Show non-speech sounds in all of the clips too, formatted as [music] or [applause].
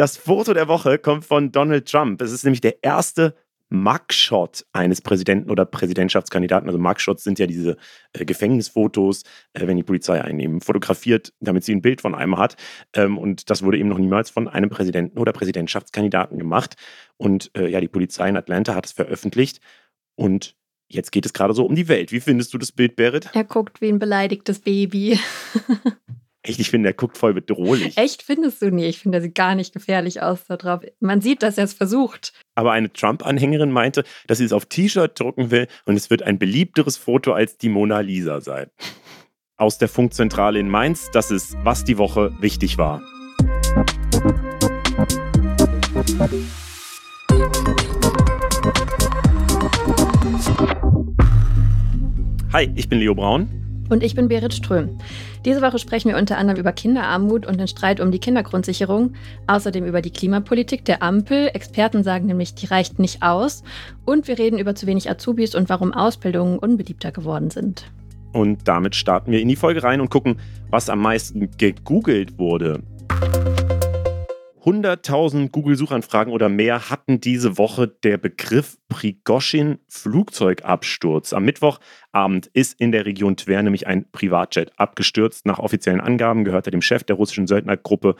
Das Foto der Woche kommt von Donald Trump. Es ist nämlich der erste Mugshot eines Präsidenten oder Präsidentschaftskandidaten. Also Mugshots sind ja diese äh, Gefängnisfotos, äh, wenn die Polizei einen fotografiert, damit sie ein Bild von einem hat. Ähm, und das wurde eben noch niemals von einem Präsidenten oder Präsidentschaftskandidaten gemacht. Und äh, ja, die Polizei in Atlanta hat es veröffentlicht. Und jetzt geht es gerade so um die Welt. Wie findest du das Bild, Berit? Er guckt wie ein beleidigtes Baby. [laughs] Echt, ich finde, er guckt voll bedrohlich. Echt findest du nie? Ich finde, er sieht gar nicht gefährlich aus da drauf. Man sieht, dass er es versucht. Aber eine Trump-Anhängerin meinte, dass sie es auf T-Shirt drucken will und es wird ein beliebteres Foto als die Mona Lisa sein. Aus der Funkzentrale in Mainz, das ist, was die Woche wichtig war. Hi, ich bin Leo Braun. Und ich bin Berit Ström. Diese Woche sprechen wir unter anderem über Kinderarmut und den Streit um die Kindergrundsicherung, außerdem über die Klimapolitik der Ampel. Experten sagen nämlich, die reicht nicht aus. Und wir reden über zu wenig Azubis und warum Ausbildungen unbeliebter geworden sind. Und damit starten wir in die Folge rein und gucken, was am meisten gegoogelt wurde. 100.000 Google-Suchanfragen oder mehr hatten diese Woche der Begriff Prigoschin-Flugzeugabsturz. Am Mittwochabend ist in der Region Tver nämlich ein Privatjet abgestürzt. Nach offiziellen Angaben gehört er dem Chef der russischen Söldnergruppe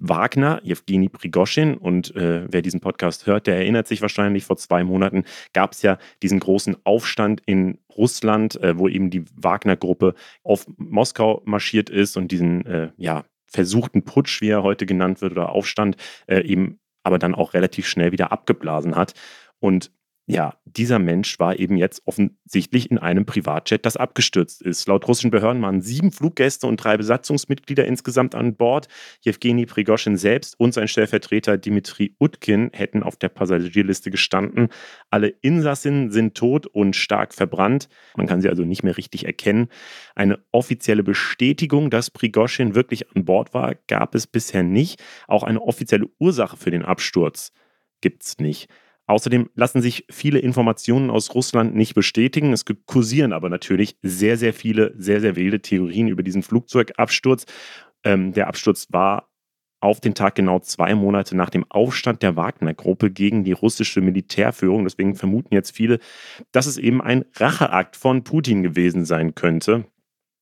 Wagner, Jewgeni Prigoschin. Und äh, wer diesen Podcast hört, der erinnert sich wahrscheinlich, vor zwei Monaten gab es ja diesen großen Aufstand in Russland, äh, wo eben die Wagner-Gruppe auf Moskau marschiert ist und diesen äh, ja, versuchten Putsch, wie er heute genannt wird, oder Aufstand, äh, eben aber dann auch relativ schnell wieder abgeblasen hat. Und ja, dieser Mensch war eben jetzt offensichtlich in einem Privatjet, das abgestürzt ist. Laut russischen Behörden waren sieben Fluggäste und drei Besatzungsmitglieder insgesamt an Bord. Jewgeni Prigoschin selbst und sein Stellvertreter Dimitri Utkin hätten auf der Passagierliste gestanden. Alle Insassinnen sind tot und stark verbrannt. Man kann sie also nicht mehr richtig erkennen. Eine offizielle Bestätigung, dass Prigoschin wirklich an Bord war, gab es bisher nicht. Auch eine offizielle Ursache für den Absturz gibt es nicht. Außerdem lassen sich viele Informationen aus Russland nicht bestätigen. Es kursieren aber natürlich sehr, sehr viele, sehr, sehr wilde Theorien über diesen Flugzeugabsturz. Ähm, der Absturz war auf den Tag genau zwei Monate nach dem Aufstand der Wagner-Gruppe gegen die russische Militärführung. Deswegen vermuten jetzt viele, dass es eben ein Racheakt von Putin gewesen sein könnte.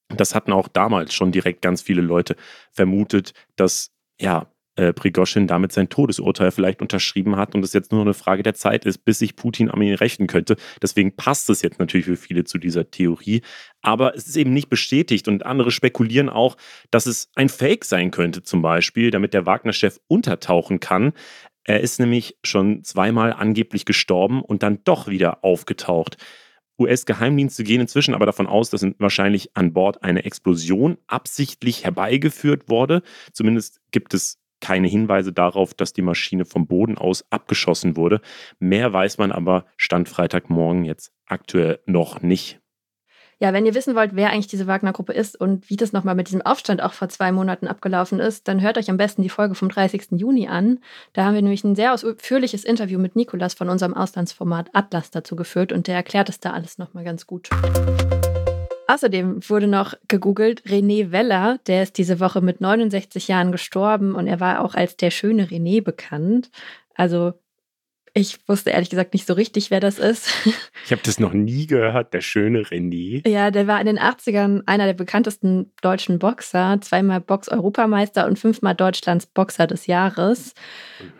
Das hatten auch damals schon direkt ganz viele Leute vermutet, dass ja, äh, Prigoschin damit sein Todesurteil vielleicht unterschrieben hat und es jetzt nur eine Frage der Zeit ist, bis sich Putin an ihn rächen könnte. Deswegen passt es jetzt natürlich für viele zu dieser Theorie. Aber es ist eben nicht bestätigt und andere spekulieren auch, dass es ein Fake sein könnte, zum Beispiel, damit der Wagner-Chef untertauchen kann. Er ist nämlich schon zweimal angeblich gestorben und dann doch wieder aufgetaucht. US-Geheimdienste gehen inzwischen aber davon aus, dass wahrscheinlich an Bord eine Explosion absichtlich herbeigeführt wurde. Zumindest gibt es keine Hinweise darauf, dass die Maschine vom Boden aus abgeschossen wurde. Mehr weiß man aber Stand Freitagmorgen jetzt aktuell noch nicht. Ja, wenn ihr wissen wollt, wer eigentlich diese Wagner-Gruppe ist und wie das nochmal mit diesem Aufstand auch vor zwei Monaten abgelaufen ist, dann hört euch am besten die Folge vom 30. Juni an. Da haben wir nämlich ein sehr ausführliches Interview mit Nikolas von unserem Auslandsformat Atlas dazu geführt und der erklärt es da alles nochmal ganz gut. Außerdem wurde noch gegoogelt René Weller, der ist diese Woche mit 69 Jahren gestorben und er war auch als der schöne René bekannt. Also ich wusste ehrlich gesagt nicht so richtig, wer das ist. Ich habe das noch nie gehört, der schöne René. Ja, der war in den 80ern einer der bekanntesten deutschen Boxer, zweimal Box-Europameister und fünfmal Deutschlands Boxer des Jahres.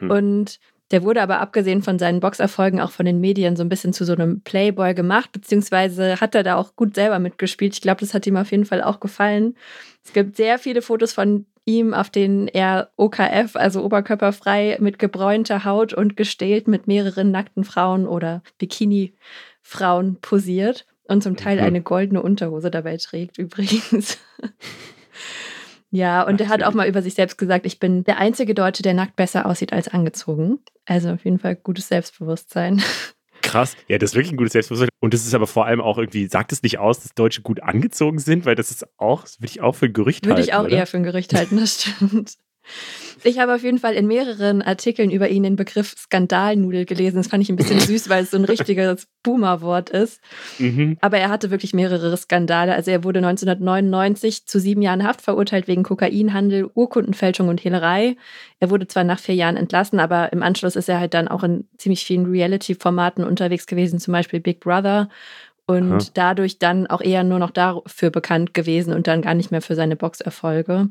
Mhm. Und der wurde aber abgesehen von seinen Boxerfolgen auch von den Medien so ein bisschen zu so einem Playboy gemacht, beziehungsweise hat er da auch gut selber mitgespielt. Ich glaube, das hat ihm auf jeden Fall auch gefallen. Es gibt sehr viele Fotos von ihm, auf denen er OKF, also oberkörperfrei mit gebräunter Haut und gestählt mit mehreren nackten Frauen oder Bikini-Frauen posiert und zum Teil eine goldene Unterhose dabei trägt, [laughs] übrigens. Ja, und er hat auch mal über sich selbst gesagt, ich bin der einzige Deutsche, der nackt besser aussieht als angezogen. Also auf jeden Fall gutes Selbstbewusstsein. [laughs] Krass, ja, das ist wirklich ein gutes Selbstbewusstsein. Und das ist aber vor allem auch irgendwie, sagt es nicht aus, dass Deutsche gut angezogen sind, weil das ist auch, das würde ich auch für ein Gerücht würde halten. Würde ich auch oder? eher für ein Gerücht halten, das [laughs] stimmt. Ich habe auf jeden Fall in mehreren Artikeln über ihn den Begriff Skandalnudel gelesen. Das fand ich ein bisschen [laughs] süß, weil es so ein richtiges Boomer-Wort ist. Mhm. Aber er hatte wirklich mehrere Skandale. Also er wurde 1999 zu sieben Jahren Haft verurteilt wegen Kokainhandel, Urkundenfälschung und Hehlerei. Er wurde zwar nach vier Jahren entlassen, aber im Anschluss ist er halt dann auch in ziemlich vielen Reality-Formaten unterwegs gewesen, zum Beispiel Big Brother und Aha. dadurch dann auch eher nur noch dafür bekannt gewesen und dann gar nicht mehr für seine Boxerfolge.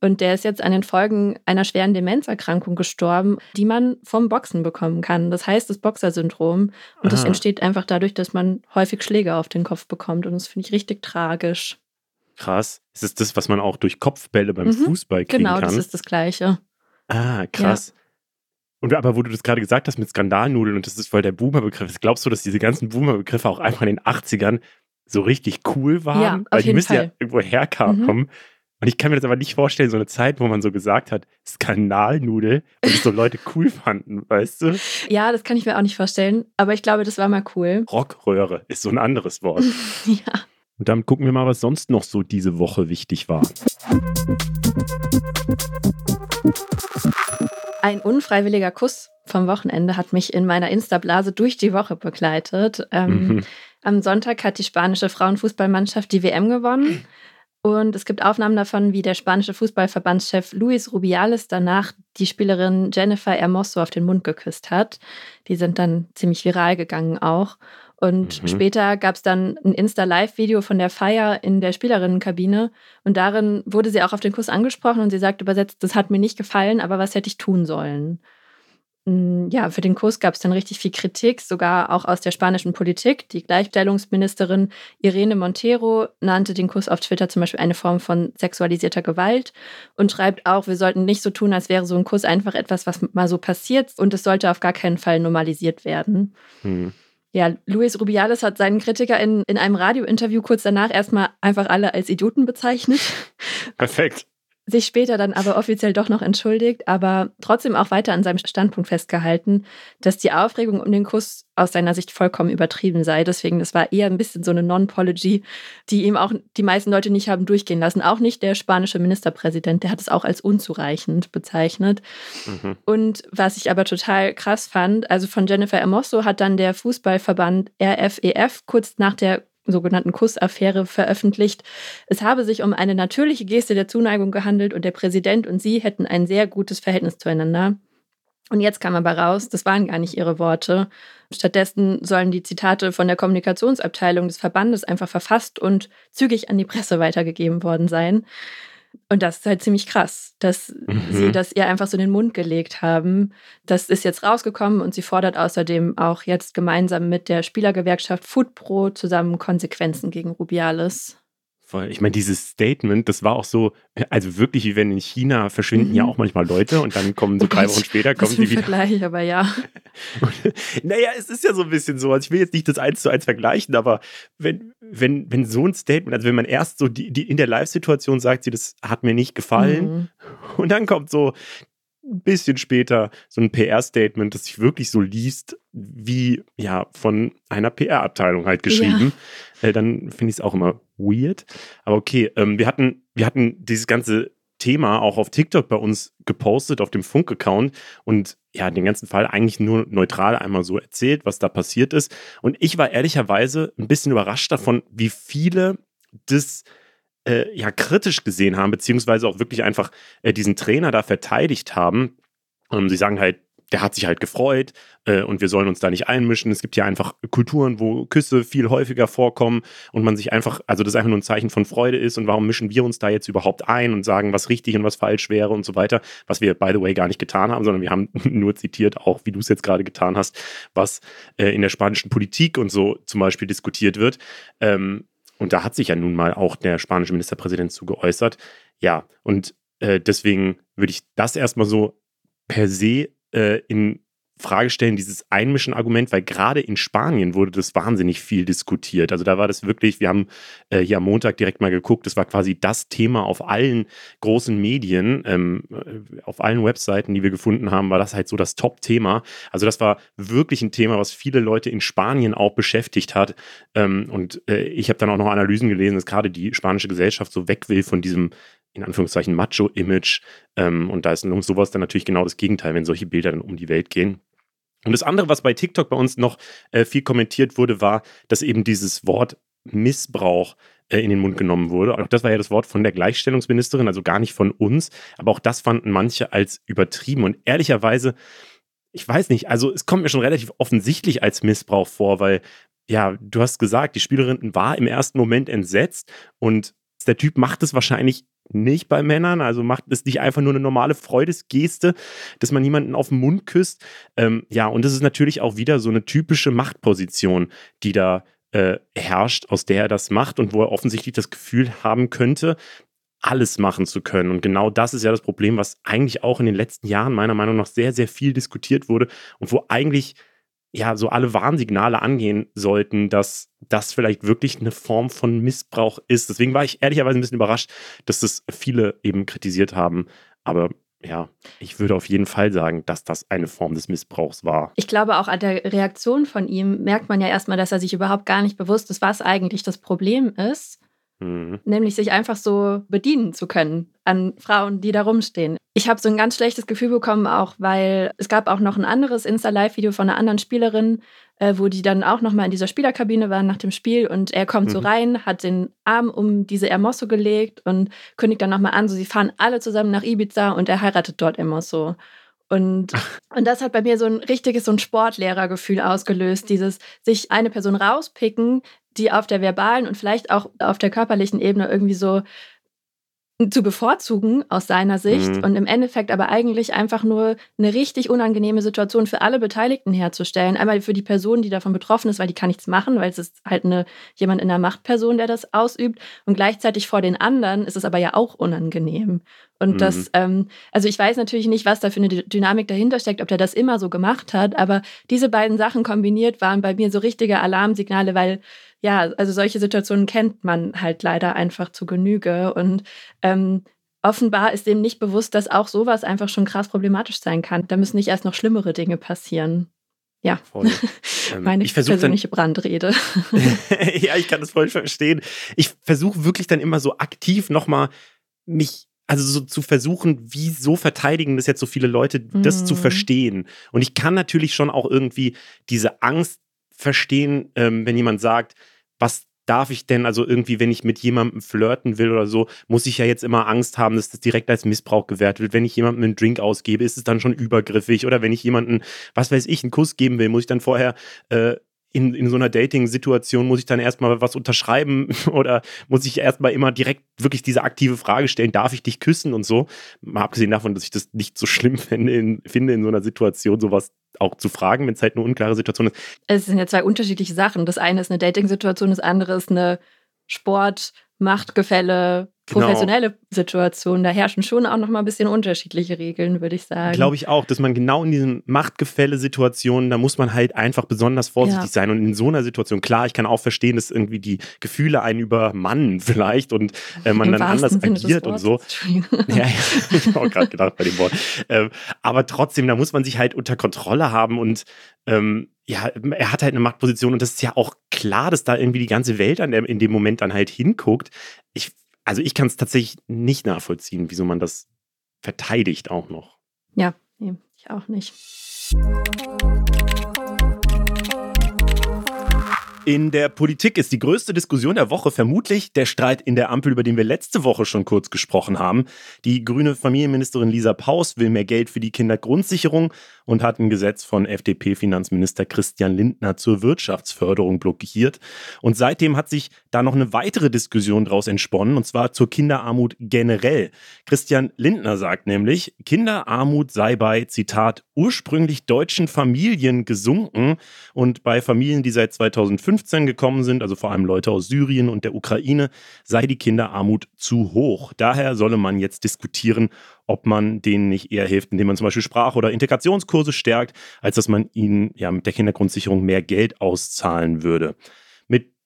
Und der ist jetzt an den Folgen einer schweren Demenzerkrankung gestorben, die man vom Boxen bekommen kann. Das heißt das Boxersyndrom. Und das entsteht einfach dadurch, dass man häufig Schläge auf den Kopf bekommt. Und das finde ich richtig tragisch. Krass. Ist es das, was man auch durch Kopfbälle beim mhm. Fußball kriegen genau, kann? Genau, das ist das Gleiche. Ah, krass. Ja. Und aber wo du das gerade gesagt hast mit Skandalnudeln und das ist voll der Boomer-Begriff, glaubst du, dass diese ganzen Boomer-Begriffe auch einfach in den 80ern so richtig cool waren? Ja, auf Weil die müssen ja irgendwo herkommen. Mhm. Und ich kann mir das aber nicht vorstellen, so eine Zeit, wo man so gesagt hat, Skandalnudel und es so Leute cool fanden, weißt du? Ja, das kann ich mir auch nicht vorstellen, aber ich glaube, das war mal cool. Rockröhre ist so ein anderes Wort. [laughs] ja. Und dann gucken wir mal, was sonst noch so diese Woche wichtig war. Ein unfreiwilliger Kuss vom Wochenende hat mich in meiner Insta-Blase durch die Woche begleitet. Ähm, mhm. Am Sonntag hat die spanische Frauenfußballmannschaft die WM gewonnen. Und es gibt Aufnahmen davon, wie der spanische Fußballverbandschef Luis Rubiales danach die Spielerin Jennifer Hermoso auf den Mund geküsst hat. Die sind dann ziemlich viral gegangen auch. Und mhm. später gab es dann ein Insta-Live-Video von der Feier in der Spielerinnenkabine. Und darin wurde sie auch auf den Kuss angesprochen und sie sagt übersetzt, das hat mir nicht gefallen, aber was hätte ich tun sollen? Mm, ja, für den Kuss gab es dann richtig viel Kritik, sogar auch aus der spanischen Politik. Die Gleichstellungsministerin Irene Montero nannte den Kuss auf Twitter zum Beispiel eine Form von sexualisierter Gewalt und schreibt auch, wir sollten nicht so tun, als wäre so ein Kuss einfach etwas, was mal so passiert und es sollte auf gar keinen Fall normalisiert werden. Mhm. Ja, Luis Rubiales hat seinen Kritiker in, in einem Radiointerview kurz danach erstmal einfach alle als Idioten bezeichnet. Perfekt sich später dann aber offiziell doch noch entschuldigt, aber trotzdem auch weiter an seinem Standpunkt festgehalten, dass die Aufregung um den Kuss aus seiner Sicht vollkommen übertrieben sei. Deswegen, das war eher ein bisschen so eine Non-Pology, die ihm auch die meisten Leute nicht haben durchgehen lassen. Auch nicht der spanische Ministerpräsident, der hat es auch als unzureichend bezeichnet. Mhm. Und was ich aber total krass fand, also von Jennifer Hermoso hat dann der Fußballverband RFEF e kurz nach der sogenannten Kussaffäre veröffentlicht. Es habe sich um eine natürliche Geste der Zuneigung gehandelt und der Präsident und sie hätten ein sehr gutes Verhältnis zueinander. Und jetzt kam aber raus, das waren gar nicht ihre Worte. Stattdessen sollen die Zitate von der Kommunikationsabteilung des Verbandes einfach verfasst und zügig an die Presse weitergegeben worden sein. Und das ist halt ziemlich krass, dass mhm. sie das ihr einfach so in den Mund gelegt haben. Das ist jetzt rausgekommen und sie fordert außerdem auch jetzt gemeinsam mit der Spielergewerkschaft Footpro zusammen Konsequenzen gegen Rubiales. Voll. Ich meine, dieses Statement, das war auch so, also wirklich wie wenn in China verschwinden mhm. ja auch manchmal Leute und dann kommen so drei Wochen später kommen sie wieder. Vergleich, aber ja. Und, [laughs] naja, es ist ja so ein bisschen so. Also ich will jetzt nicht das eins zu eins vergleichen, aber wenn, wenn, wenn so ein Statement, also wenn man erst so die, die in der Live-Situation sagt, sie, das hat mir nicht gefallen, mhm. und dann kommt so ein bisschen später so ein PR-Statement, das sich wirklich so liest, wie ja von einer PR-Abteilung halt geschrieben, ja. äh, dann finde ich es auch immer weird. Aber okay, ähm, wir hatten, wir hatten dieses ganze Thema auch auf TikTok bei uns gepostet, auf dem Funk-Account und ja, den ganzen Fall eigentlich nur neutral einmal so erzählt, was da passiert ist. Und ich war ehrlicherweise ein bisschen überrascht davon, wie viele das äh, ja kritisch gesehen haben, beziehungsweise auch wirklich einfach äh, diesen Trainer da verteidigt haben. Ähm, sie sagen halt, der hat sich halt gefreut äh, und wir sollen uns da nicht einmischen. Es gibt ja einfach Kulturen, wo Küsse viel häufiger vorkommen und man sich einfach, also das einfach nur ein Zeichen von Freude ist und warum mischen wir uns da jetzt überhaupt ein und sagen, was richtig und was falsch wäre und so weiter, was wir, by the way, gar nicht getan haben, sondern wir haben [laughs] nur zitiert, auch wie du es jetzt gerade getan hast, was äh, in der spanischen Politik und so zum Beispiel diskutiert wird. Ähm, und da hat sich ja nun mal auch der spanische Ministerpräsident zu geäußert. Ja, und äh, deswegen würde ich das erstmal so per se äh, in Frage stellen, dieses Einmischen-Argument, weil gerade in Spanien wurde das wahnsinnig viel diskutiert. Also da war das wirklich, wir haben äh, hier am Montag direkt mal geguckt, das war quasi das Thema auf allen großen Medien, ähm, äh, auf allen Webseiten, die wir gefunden haben, war das halt so das Top-Thema. Also das war wirklich ein Thema, was viele Leute in Spanien auch beschäftigt hat. Ähm, und äh, ich habe dann auch noch Analysen gelesen, dass gerade die spanische Gesellschaft so weg will von diesem in Anführungszeichen Macho-Image. Ähm, und da ist sowas dann natürlich genau das Gegenteil, wenn solche Bilder dann um die Welt gehen. Und das andere, was bei TikTok bei uns noch äh, viel kommentiert wurde, war, dass eben dieses Wort Missbrauch äh, in den Mund genommen wurde. Auch das war ja das Wort von der Gleichstellungsministerin, also gar nicht von uns. Aber auch das fanden manche als übertrieben. Und ehrlicherweise, ich weiß nicht, also es kommt mir schon relativ offensichtlich als Missbrauch vor, weil, ja, du hast gesagt, die Spielerin war im ersten Moment entsetzt und der Typ macht es wahrscheinlich nicht bei Männern, also macht es nicht einfach nur eine normale Freudesgeste, dass man jemanden auf den Mund küsst. Ähm, ja, und das ist natürlich auch wieder so eine typische Machtposition, die da äh, herrscht, aus der er das macht und wo er offensichtlich das Gefühl haben könnte, alles machen zu können. Und genau das ist ja das Problem, was eigentlich auch in den letzten Jahren meiner Meinung nach sehr, sehr viel diskutiert wurde und wo eigentlich ja so alle Warnsignale angehen sollten, dass das vielleicht wirklich eine Form von Missbrauch ist. Deswegen war ich ehrlicherweise ein bisschen überrascht, dass das viele eben kritisiert haben. Aber ja, ich würde auf jeden Fall sagen, dass das eine Form des Missbrauchs war. Ich glaube, auch an der Reaktion von ihm merkt man ja erstmal, dass er sich überhaupt gar nicht bewusst ist, was eigentlich das Problem ist. Mhm. Nämlich sich einfach so bedienen zu können an Frauen, die da rumstehen. Ich habe so ein ganz schlechtes Gefühl bekommen, auch weil es gab auch noch ein anderes Insta-Live-Video von einer anderen Spielerin, äh, wo die dann auch nochmal in dieser Spielerkabine waren nach dem Spiel und er kommt mhm. so rein, hat den Arm um diese Hermoso gelegt und kündigt dann nochmal an, so sie fahren alle zusammen nach Ibiza und er heiratet dort Hermoso. Und, und das hat bei mir so ein richtiges, so ein Sportlehrergefühl ausgelöst, dieses sich eine Person rauspicken, die auf der verbalen und vielleicht auch auf der körperlichen Ebene irgendwie so zu bevorzugen aus seiner Sicht mhm. und im Endeffekt aber eigentlich einfach nur eine richtig unangenehme Situation für alle Beteiligten herzustellen. Einmal für die Person, die davon betroffen ist, weil die kann nichts machen, weil es ist halt eine, jemand in der Machtperson, der das ausübt. Und gleichzeitig vor den anderen ist es aber ja auch unangenehm. Und mhm. das, ähm, also ich weiß natürlich nicht, was da für eine Dynamik dahinter steckt, ob der das immer so gemacht hat, aber diese beiden Sachen kombiniert waren bei mir so richtige Alarmsignale, weil ja, also solche Situationen kennt man halt leider einfach zu Genüge. Und ähm, offenbar ist dem nicht bewusst, dass auch sowas einfach schon krass problematisch sein kann. Da müssen nicht erst noch schlimmere Dinge passieren. Ja, [laughs] ähm, meine ich persönliche dann, Brandrede. [laughs] [laughs] ja, ich kann das voll verstehen. Ich versuche wirklich dann immer so aktiv nochmal mich also so zu versuchen, wieso verteidigen das jetzt so viele Leute, das mm. zu mhm. verstehen. Und ich kann natürlich schon auch irgendwie diese Angst verstehen, ähm, wenn jemand sagt, was darf ich denn, also irgendwie, wenn ich mit jemandem flirten will oder so, muss ich ja jetzt immer Angst haben, dass das direkt als Missbrauch gewertet wird. Wenn ich jemandem einen Drink ausgebe, ist es dann schon übergriffig. Oder wenn ich jemanden, was weiß ich, einen Kuss geben will, muss ich dann vorher äh, in, in so einer Dating-Situation muss ich dann erstmal was unterschreiben [laughs] oder muss ich erstmal immer direkt wirklich diese aktive Frage stellen, darf ich dich küssen und so. Mal abgesehen davon, dass ich das nicht so schlimm [laughs] finde, in, finde in so einer Situation sowas auch zu fragen, wenn es halt eine unklare Situation ist. Es sind ja zwei unterschiedliche Sachen. Das eine ist eine Dating-Situation, das andere ist eine Sport- Machtgefälle. Professionelle genau. Situationen. Da herrschen schon auch noch mal ein bisschen unterschiedliche Regeln, würde ich sagen. Glaube ich auch, dass man genau in diesen Machtgefälle-Situationen, da muss man halt einfach besonders vorsichtig ja. sein. Und in so einer Situation, klar, ich kann auch verstehen, dass irgendwie die Gefühle einen übermannen [laughs] vielleicht und äh, man Im dann anders Sinne agiert und so. ja, ja, [laughs] ich habe auch gerade gedacht bei dem Wort. Ähm, aber trotzdem, da muss man sich halt unter Kontrolle haben und ähm, ja, er hat halt eine Machtposition und das ist ja auch klar, dass da irgendwie die ganze Welt an der, in dem Moment dann halt hinguckt. Ich, also ich kann es tatsächlich nicht nachvollziehen, wieso man das verteidigt auch noch. Ja, nee, ich auch nicht. In der Politik ist die größte Diskussion der Woche vermutlich der Streit in der Ampel, über den wir letzte Woche schon kurz gesprochen haben. Die grüne Familienministerin Lisa Paus will mehr Geld für die Kindergrundsicherung und hat ein Gesetz von FDP-Finanzminister Christian Lindner zur Wirtschaftsförderung blockiert. Und seitdem hat sich da noch eine weitere Diskussion daraus entsponnen, und zwar zur Kinderarmut generell. Christian Lindner sagt nämlich, Kinderarmut sei bei, Zitat, ursprünglich deutschen Familien gesunken und bei Familien, die seit 2005 2015 gekommen sind, also vor allem Leute aus Syrien und der Ukraine, sei die Kinderarmut zu hoch. Daher solle man jetzt diskutieren, ob man denen nicht eher hilft, indem man zum Beispiel Sprach- oder Integrationskurse stärkt, als dass man ihnen ja mit der Kindergrundsicherung mehr Geld auszahlen würde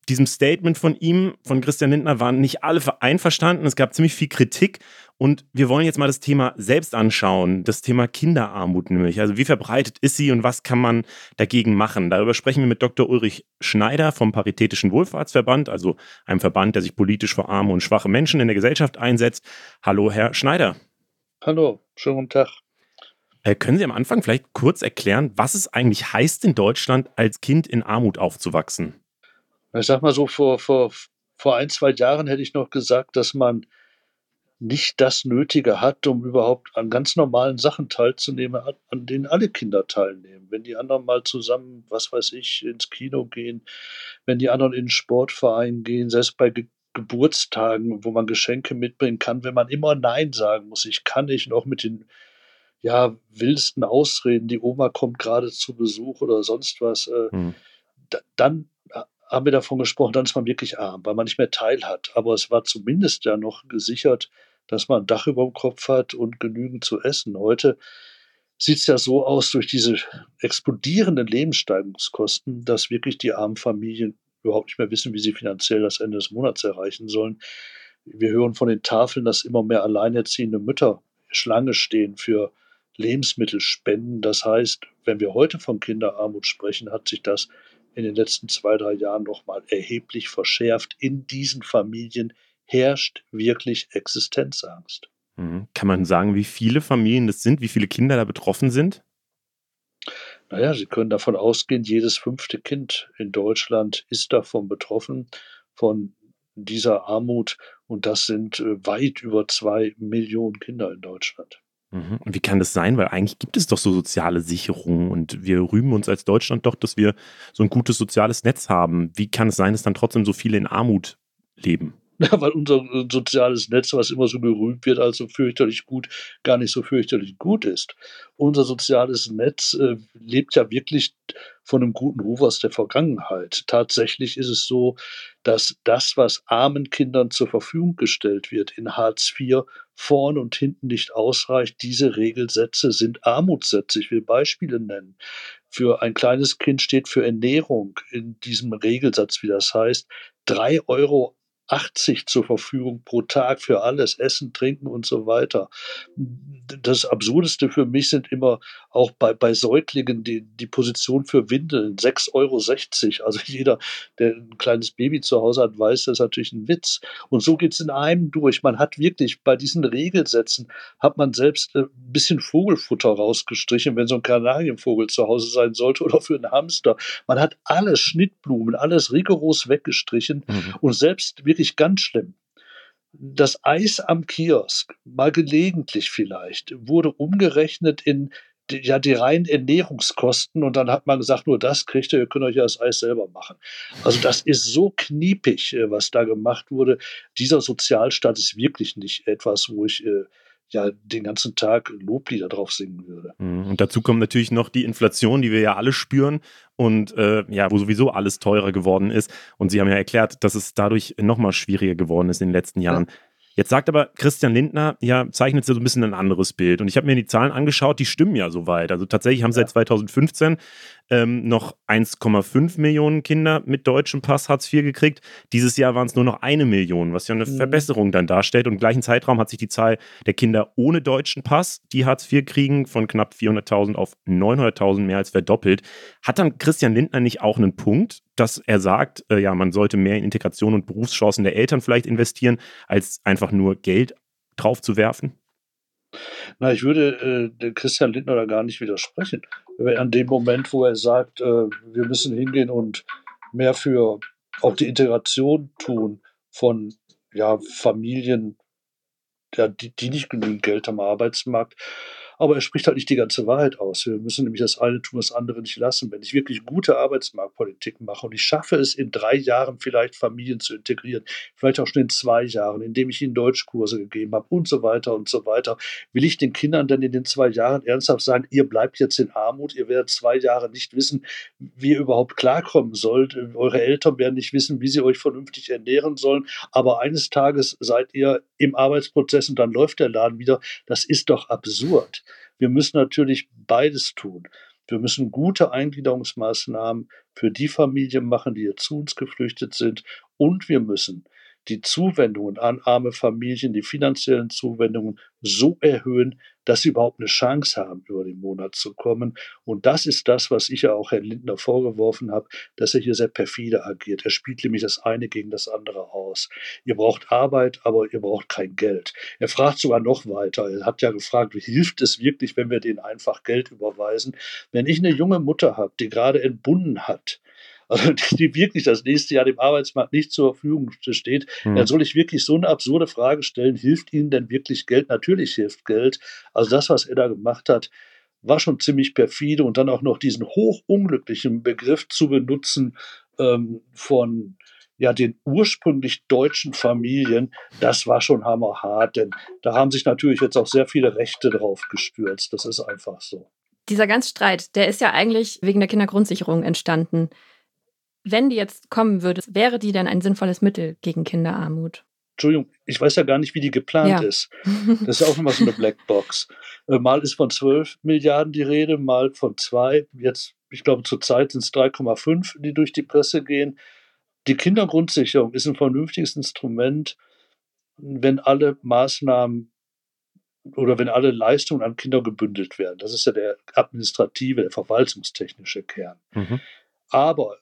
diesem Statement von ihm, von Christian Lindner, waren nicht alle einverstanden. Es gab ziemlich viel Kritik. Und wir wollen jetzt mal das Thema selbst anschauen, das Thema Kinderarmut nämlich. Also wie verbreitet ist sie und was kann man dagegen machen? Darüber sprechen wir mit Dr. Ulrich Schneider vom Paritätischen Wohlfahrtsverband, also einem Verband, der sich politisch für arme und schwache Menschen in der Gesellschaft einsetzt. Hallo, Herr Schneider. Hallo, schönen guten Tag. Äh, können Sie am Anfang vielleicht kurz erklären, was es eigentlich heißt, in Deutschland als Kind in Armut aufzuwachsen? Ich sag mal so, vor, vor, vor ein, zwei Jahren hätte ich noch gesagt, dass man nicht das Nötige hat, um überhaupt an ganz normalen Sachen teilzunehmen, an denen alle Kinder teilnehmen. Wenn die anderen mal zusammen, was weiß ich, ins Kino gehen, wenn die anderen in den Sportverein gehen, selbst bei Ge Geburtstagen, wo man Geschenke mitbringen kann, wenn man immer Nein sagen muss, ich kann nicht noch mit den ja, wildesten Ausreden, die Oma kommt gerade zu Besuch oder sonst was, äh, mhm. dann haben wir davon gesprochen, dann ist man wirklich arm, weil man nicht mehr Teil hat. Aber es war zumindest ja noch gesichert, dass man ein Dach über dem Kopf hat und genügend zu essen. Heute sieht es ja so aus durch diese explodierenden Lebenssteigungskosten, dass wirklich die armen Familien überhaupt nicht mehr wissen, wie sie finanziell das Ende des Monats erreichen sollen. Wir hören von den Tafeln, dass immer mehr alleinerziehende Mütter Schlange stehen für Lebensmittelspenden. Das heißt, wenn wir heute von Kinderarmut sprechen, hat sich das in den letzten zwei, drei Jahren nochmal erheblich verschärft. In diesen Familien herrscht wirklich Existenzangst. Mhm. Kann man sagen, wie viele Familien das sind, wie viele Kinder da betroffen sind? Naja, Sie können davon ausgehen, jedes fünfte Kind in Deutschland ist davon betroffen, von dieser Armut. Und das sind äh, weit über zwei Millionen Kinder in Deutschland. Mhm. Und wie kann das sein? Weil eigentlich gibt es doch so soziale Sicherungen und wir rühmen uns als Deutschland doch, dass wir so ein gutes soziales Netz haben. Wie kann es sein, dass dann trotzdem so viele in Armut leben? [laughs] Ja, weil unser soziales Netz, was immer so gerühmt wird als so fürchterlich gut, gar nicht so fürchterlich gut ist. Unser soziales Netz äh, lebt ja wirklich von einem guten Ruf aus der Vergangenheit. Tatsächlich ist es so, dass das, was armen Kindern zur Verfügung gestellt wird in Hartz IV, vorn und hinten nicht ausreicht. Diese Regelsätze sind Armutssätze. Ich will Beispiele nennen. Für ein kleines Kind steht für Ernährung in diesem Regelsatz, wie das heißt, drei Euro 80 zur Verfügung pro Tag für alles, Essen, Trinken und so weiter. Das Absurdeste für mich sind immer auch bei, bei Säuglingen die, die Position für Windeln, 6,60 Euro. Also [laughs] jeder, der ein kleines Baby zu Hause hat, weiß, das ist natürlich ein Witz. Und so geht es in einem durch. Man hat wirklich bei diesen Regelsätzen, hat man selbst ein bisschen Vogelfutter rausgestrichen, wenn so ein Kanarienvogel zu Hause sein sollte oder für einen Hamster. Man hat alles Schnittblumen, alles rigoros weggestrichen mhm. und selbst wirklich wirklich ganz schlimm. Das Eis am Kiosk, mal gelegentlich vielleicht, wurde umgerechnet in die, ja, die reinen Ernährungskosten und dann hat man gesagt, nur das kriegt ihr, ihr könnt euch ja das Eis selber machen. Also das ist so kniepig, äh, was da gemacht wurde. Dieser Sozialstaat ist wirklich nicht etwas, wo ich äh, ja den ganzen Tag Loblieder drauf singen würde. Mhm. Und dazu kommt natürlich noch die Inflation, die wir ja alle spüren und äh, ja, wo sowieso alles teurer geworden ist. Und Sie haben ja erklärt, dass es dadurch nochmal schwieriger geworden ist in den letzten Jahren. Ja. Jetzt sagt aber Christian Lindner, ja, zeichnet so ein bisschen ein anderes Bild. Und ich habe mir die Zahlen angeschaut, die stimmen ja soweit. Also tatsächlich haben seit 2015 ähm, noch 1,5 Millionen Kinder mit deutschem Pass Hartz IV gekriegt. Dieses Jahr waren es nur noch eine Million, was ja eine mhm. Verbesserung dann darstellt. Und im gleichen Zeitraum hat sich die Zahl der Kinder ohne deutschen Pass, die Hartz IV kriegen, von knapp 400.000 auf 900.000 mehr als verdoppelt. Hat dann Christian Lindner nicht auch einen Punkt, dass er sagt, äh, ja, man sollte mehr in Integration und Berufschancen der Eltern vielleicht investieren, als einfach nur Geld drauf zu werfen? Na, ich würde äh, Christian Lindner da gar nicht widersprechen. An dem Moment, wo er sagt, äh, wir müssen hingehen und mehr für auch die Integration tun von ja, Familien, ja, die, die nicht genügend Geld am Arbeitsmarkt, aber er spricht halt nicht die ganze Wahrheit aus. Wir müssen nämlich das eine tun, das andere nicht lassen. Wenn ich wirklich gute Arbeitsmarktpolitik mache und ich schaffe es in drei Jahren vielleicht Familien zu integrieren, vielleicht auch schon in zwei Jahren, indem ich ihnen Deutschkurse gegeben habe und so weiter und so weiter, will ich den Kindern dann in den zwei Jahren ernsthaft sagen, ihr bleibt jetzt in Armut, ihr werdet zwei Jahre nicht wissen, wie ihr überhaupt klarkommen sollt. Eure Eltern werden nicht wissen, wie sie euch vernünftig ernähren sollen, aber eines Tages seid ihr im Arbeitsprozess und dann läuft der Laden wieder. Das ist doch absurd. Wir müssen natürlich beides tun. Wir müssen gute Eingliederungsmaßnahmen für die Familien machen, die jetzt zu uns geflüchtet sind. Und wir müssen die Zuwendungen an arme Familien, die finanziellen Zuwendungen so erhöhen, dass sie überhaupt eine Chance haben, über den Monat zu kommen. Und das ist das, was ich ja auch Herrn Lindner vorgeworfen habe, dass er hier sehr perfide agiert. Er spielt nämlich das eine gegen das andere aus. Ihr braucht Arbeit, aber ihr braucht kein Geld. Er fragt sogar noch weiter. Er hat ja gefragt, wie hilft es wirklich, wenn wir denen einfach Geld überweisen? Wenn ich eine junge Mutter habe, die gerade entbunden hat, also die wirklich das nächste Jahr dem Arbeitsmarkt nicht zur Verfügung steht, mhm. dann soll ich wirklich so eine absurde Frage stellen, hilft Ihnen denn wirklich Geld? Natürlich hilft Geld. Also das, was er da gemacht hat, war schon ziemlich perfide und dann auch noch diesen hochunglücklichen Begriff zu benutzen ähm, von ja, den ursprünglich deutschen Familien, das war schon hammerhart, denn da haben sich natürlich jetzt auch sehr viele Rechte drauf gestürzt. Das ist einfach so. Dieser ganze Streit, der ist ja eigentlich wegen der Kindergrundsicherung entstanden. Wenn die jetzt kommen würde, wäre die denn ein sinnvolles Mittel gegen Kinderarmut? Entschuldigung, ich weiß ja gar nicht, wie die geplant ja. ist. Das ist ja auch nochmal so eine Blackbox. Äh, mal ist von 12 Milliarden die Rede, mal von 2. Jetzt, ich glaube, zurzeit sind es 3,5, die durch die Presse gehen. Die Kindergrundsicherung ist ein vernünftiges Instrument, wenn alle Maßnahmen oder wenn alle Leistungen an Kinder gebündelt werden. Das ist ja der administrative, der verwaltungstechnische Kern. Mhm. Aber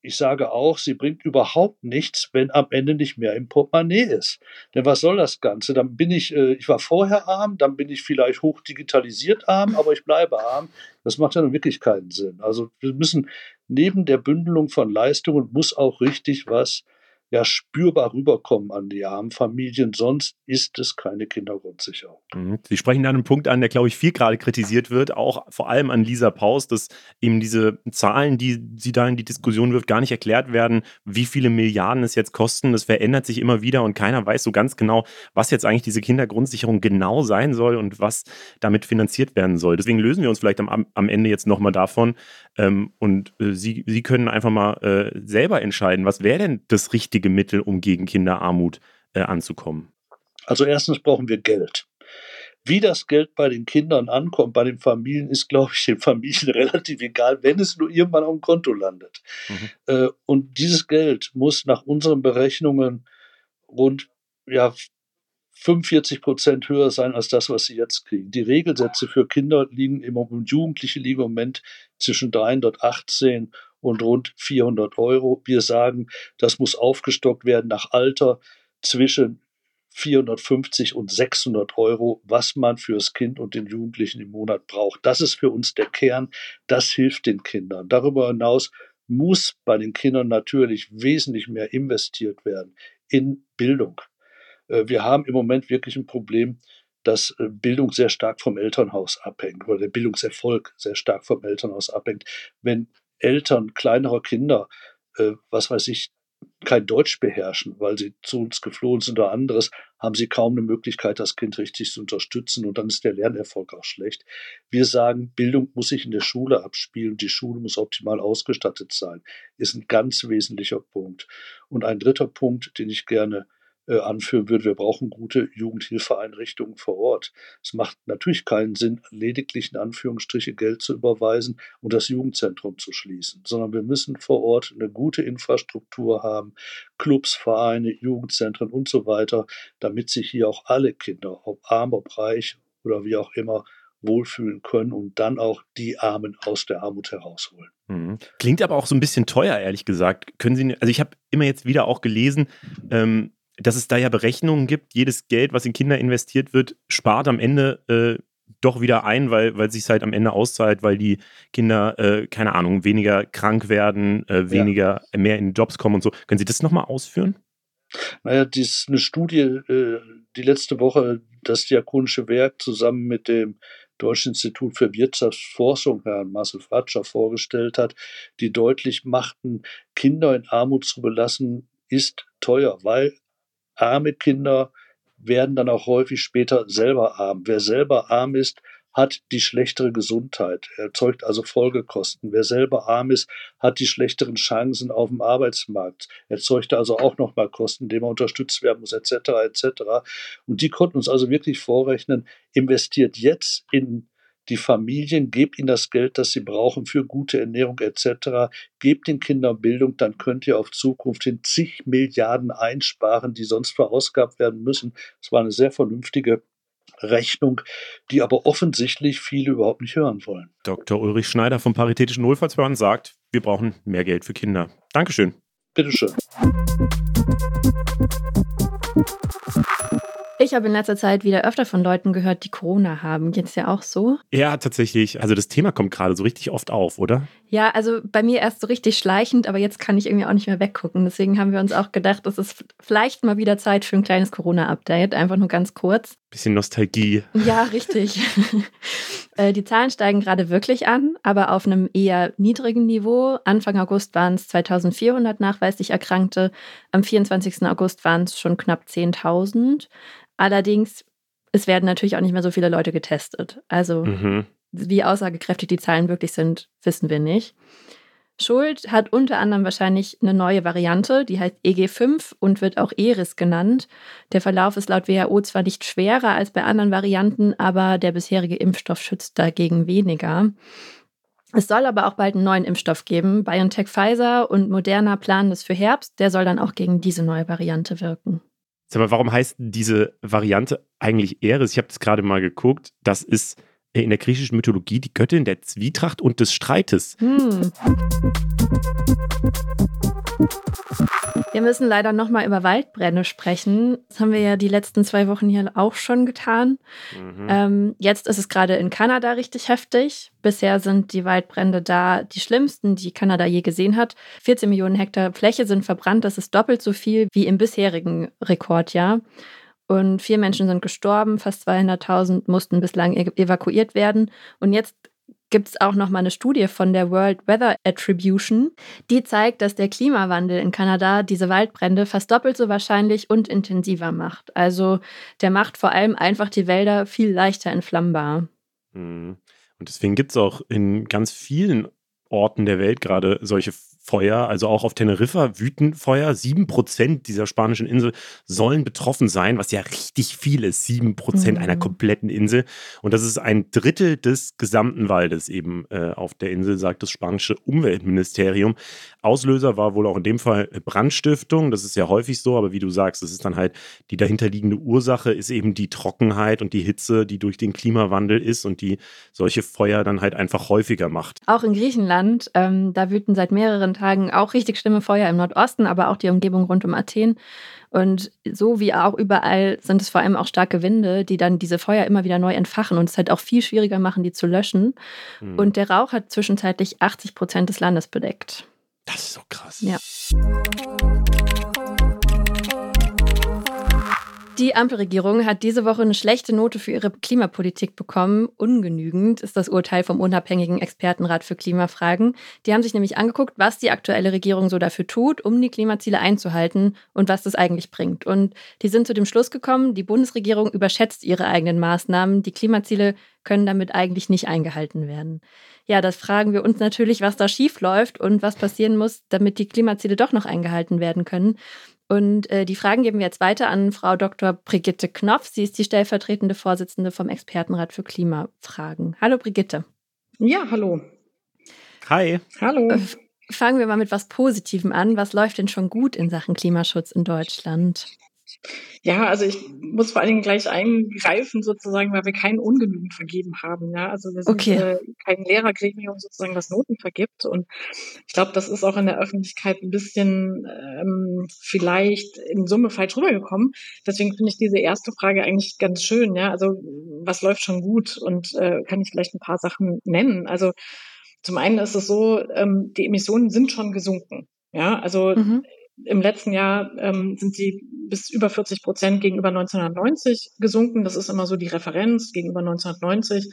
ich sage auch, sie bringt überhaupt nichts, wenn am Ende nicht mehr im Portemonnaie ist. Denn was soll das Ganze? Dann bin ich, äh, ich war vorher arm, dann bin ich vielleicht hoch digitalisiert arm, aber ich bleibe arm. Das macht ja nun wirklich keinen Sinn. Also wir müssen neben der Bündelung von Leistungen muss auch richtig was ja spürbar rüberkommen an die armen Familien. Sonst ist es keine Kindergrundsicherung. Mhm. Sie sprechen da einen Punkt an, der, glaube ich, viel gerade kritisiert wird, auch vor allem an Lisa Paus, dass eben diese Zahlen, die sie da in die Diskussion wirft, gar nicht erklärt werden, wie viele Milliarden es jetzt kosten. Das verändert sich immer wieder und keiner weiß so ganz genau, was jetzt eigentlich diese Kindergrundsicherung genau sein soll und was damit finanziert werden soll. Deswegen lösen wir uns vielleicht am, am Ende jetzt nochmal davon ähm, und äh, Sie, Sie können einfach mal äh, selber entscheiden, was wäre denn das richtige richtige Mittel, um gegen Kinderarmut äh, anzukommen? Also erstens brauchen wir Geld. Wie das Geld bei den Kindern ankommt, bei den Familien, ist, glaube ich, den Familien [laughs] relativ egal, wenn es nur irgendwann auf dem Konto landet. Mhm. Äh, und dieses Geld muss nach unseren Berechnungen rund ja, 45 Prozent höher sein als das, was sie jetzt kriegen. Die Regelsätze für Kinder liegen im und Jugendliche liegen im Moment zwischen 318 und rund 400 Euro. Wir sagen, das muss aufgestockt werden nach Alter zwischen 450 und 600 Euro, was man fürs Kind und den Jugendlichen im Monat braucht. Das ist für uns der Kern. Das hilft den Kindern. Darüber hinaus muss bei den Kindern natürlich wesentlich mehr investiert werden in Bildung. Äh, wir haben im Moment wirklich ein Problem, dass äh, Bildung sehr stark vom Elternhaus abhängt oder der Bildungserfolg sehr stark vom Elternhaus abhängt. Wenn Eltern kleinerer Kinder, äh, was weiß ich, kein Deutsch beherrschen, weil sie zu uns geflohen sind oder anderes, haben sie kaum eine Möglichkeit, das Kind richtig zu unterstützen und dann ist der Lernerfolg auch schlecht. Wir sagen, Bildung muss sich in der Schule abspielen, die Schule muss optimal ausgestattet sein, ist ein ganz wesentlicher Punkt. Und ein dritter Punkt, den ich gerne äh, anführen würde, wir brauchen gute Jugendhilfeeinrichtungen vor Ort. Es macht natürlich keinen Sinn, lediglich in Anführungsstriche Geld zu überweisen und das Jugendzentrum zu schließen, sondern wir müssen vor Ort eine gute Infrastruktur haben, Clubs, Vereine, Jugendzentren und so weiter, damit sich hier auch alle Kinder, ob arm, ob reich oder wie auch immer, wohlfühlen können und dann auch die Armen aus der Armut herausholen. Mhm. Klingt aber auch so ein bisschen teuer, ehrlich gesagt. Können Sie, also ich habe immer jetzt wieder auch gelesen, ähm, dass es da ja Berechnungen gibt, jedes Geld, was in Kinder investiert wird, spart am Ende äh, doch wieder ein, weil, weil sich halt am Ende auszahlt, weil die Kinder, äh, keine Ahnung, weniger krank werden, äh, weniger, ja. mehr in Jobs kommen und so. Können Sie das nochmal ausführen? Naja, das ist eine Studie, äh, die letzte Woche das Diakonische Werk zusammen mit dem Deutschen Institut für Wirtschaftsforschung, Herrn Marcel Fratscher, vorgestellt hat, die deutlich machten, Kinder in Armut zu belassen, ist teuer, weil arme Kinder werden dann auch häufig später selber arm. Wer selber arm ist, hat die schlechtere Gesundheit, erzeugt also Folgekosten. Wer selber arm ist, hat die schlechteren Chancen auf dem Arbeitsmarkt, erzeugt also auch nochmal Kosten, indem er unterstützt werden muss, etc. etc. Und die konnten uns also wirklich vorrechnen, investiert jetzt in die Familien, gebt ihnen das Geld, das sie brauchen für gute Ernährung etc., gebt den Kindern Bildung, dann könnt ihr auf Zukunft hin zig Milliarden einsparen, die sonst verausgabt werden müssen. Es war eine sehr vernünftige Rechnung, die aber offensichtlich viele überhaupt nicht hören wollen. Dr. Ulrich Schneider vom Paritätischen Wohlfahrtsverband sagt, wir brauchen mehr Geld für Kinder. Dankeschön. Bitteschön. Ich habe in letzter Zeit wieder öfter von Leuten gehört, die Corona haben. Geht es ja auch so? Ja, tatsächlich. Also das Thema kommt gerade so richtig oft auf, oder? Ja, also bei mir erst so richtig schleichend, aber jetzt kann ich irgendwie auch nicht mehr weggucken. Deswegen haben wir uns auch gedacht, es ist vielleicht mal wieder Zeit für ein kleines Corona-Update. Einfach nur ganz kurz. Bisschen Nostalgie. Ja, richtig. [laughs] Äh, die Zahlen steigen gerade wirklich an, aber auf einem eher niedrigen Niveau. Anfang August waren es 2400 nachweislich Erkrankte. Am 24. August waren es schon knapp 10.000. Allerdings, es werden natürlich auch nicht mehr so viele Leute getestet. Also, mhm. Wie aussagekräftig die Zahlen wirklich sind, wissen wir nicht. Schuld hat unter anderem wahrscheinlich eine neue Variante, die heißt EG5 und wird auch ERIS genannt. Der Verlauf ist laut WHO zwar nicht schwerer als bei anderen Varianten, aber der bisherige Impfstoff schützt dagegen weniger. Es soll aber auch bald einen neuen Impfstoff geben. BioNTech Pfizer und Moderna planen das für Herbst. Der soll dann auch gegen diese neue Variante wirken. Mal, warum heißt diese Variante eigentlich Eris? Ich habe das gerade mal geguckt. Das ist in der griechischen Mythologie die Göttin der Zwietracht und des Streites. Hm. Wir müssen leider nochmal über Waldbrände sprechen. Das haben wir ja die letzten zwei Wochen hier auch schon getan. Mhm. Ähm, jetzt ist es gerade in Kanada richtig heftig. Bisher sind die Waldbrände da die schlimmsten, die Kanada je gesehen hat. 14 Millionen Hektar Fläche sind verbrannt. Das ist doppelt so viel wie im bisherigen Rekordjahr. Und vier Menschen sind gestorben, fast 200.000 mussten bislang evakuiert werden. Und jetzt gibt es auch noch mal eine Studie von der World Weather Attribution, die zeigt, dass der Klimawandel in Kanada diese Waldbrände fast doppelt so wahrscheinlich und intensiver macht. Also der macht vor allem einfach die Wälder viel leichter entflammbar. Mhm. Und deswegen gibt es auch in ganz vielen Orten der Welt gerade solche Feuer, also auch auf Teneriffa wüten Feuer. Sieben Prozent dieser spanischen Insel sollen betroffen sein, was ja richtig viel ist. Sieben Prozent mhm. einer kompletten Insel. Und das ist ein Drittel des gesamten Waldes eben äh, auf der Insel, sagt das spanische Umweltministerium. Auslöser war wohl auch in dem Fall Brandstiftung. Das ist ja häufig so, aber wie du sagst, das ist dann halt die dahinterliegende Ursache, ist eben die Trockenheit und die Hitze, die durch den Klimawandel ist und die solche Feuer dann halt einfach häufiger macht. Auch in Griechenland, ähm, da wüten seit mehreren Tagen auch richtig schlimme Feuer im Nordosten, aber auch die Umgebung rund um Athen. Und so wie auch überall sind es vor allem auch starke Winde, die dann diese Feuer immer wieder neu entfachen und es halt auch viel schwieriger machen, die zu löschen. Mhm. Und der Rauch hat zwischenzeitlich 80 Prozent des Landes bedeckt. Das ist so krass. Ja. Die Ampelregierung hat diese Woche eine schlechte Note für ihre Klimapolitik bekommen. Ungenügend ist das Urteil vom unabhängigen Expertenrat für Klimafragen. Die haben sich nämlich angeguckt, was die aktuelle Regierung so dafür tut, um die Klimaziele einzuhalten und was das eigentlich bringt. Und die sind zu dem Schluss gekommen, die Bundesregierung überschätzt ihre eigenen Maßnahmen. Die Klimaziele können damit eigentlich nicht eingehalten werden. Ja, das fragen wir uns natürlich, was da schief läuft und was passieren muss, damit die Klimaziele doch noch eingehalten werden können. Und äh, die Fragen geben wir jetzt weiter an Frau Dr. Brigitte Knopf. Sie ist die stellvertretende Vorsitzende vom Expertenrat für Klimafragen. Hallo Brigitte. Ja, hallo. Hi. Hallo. Äh, fangen wir mal mit was Positivem an. Was läuft denn schon gut in Sachen Klimaschutz in Deutschland? Ja, also ich muss vor allen Dingen gleich eingreifen sozusagen, weil wir kein Ungenügend vergeben haben. Ja, also wir sind okay. äh, kein Lehrergremium sozusagen, das Noten vergibt. Und ich glaube, das ist auch in der Öffentlichkeit ein bisschen ähm, vielleicht in Summe falsch rübergekommen. Deswegen finde ich diese erste Frage eigentlich ganz schön. Ja, also was läuft schon gut und äh, kann ich vielleicht ein paar Sachen nennen? Also zum einen ist es so, ähm, die Emissionen sind schon gesunken. Ja, also mhm. Im letzten Jahr ähm, sind sie bis über 40 Prozent gegenüber 1990 gesunken. Das ist immer so die Referenz gegenüber 1990.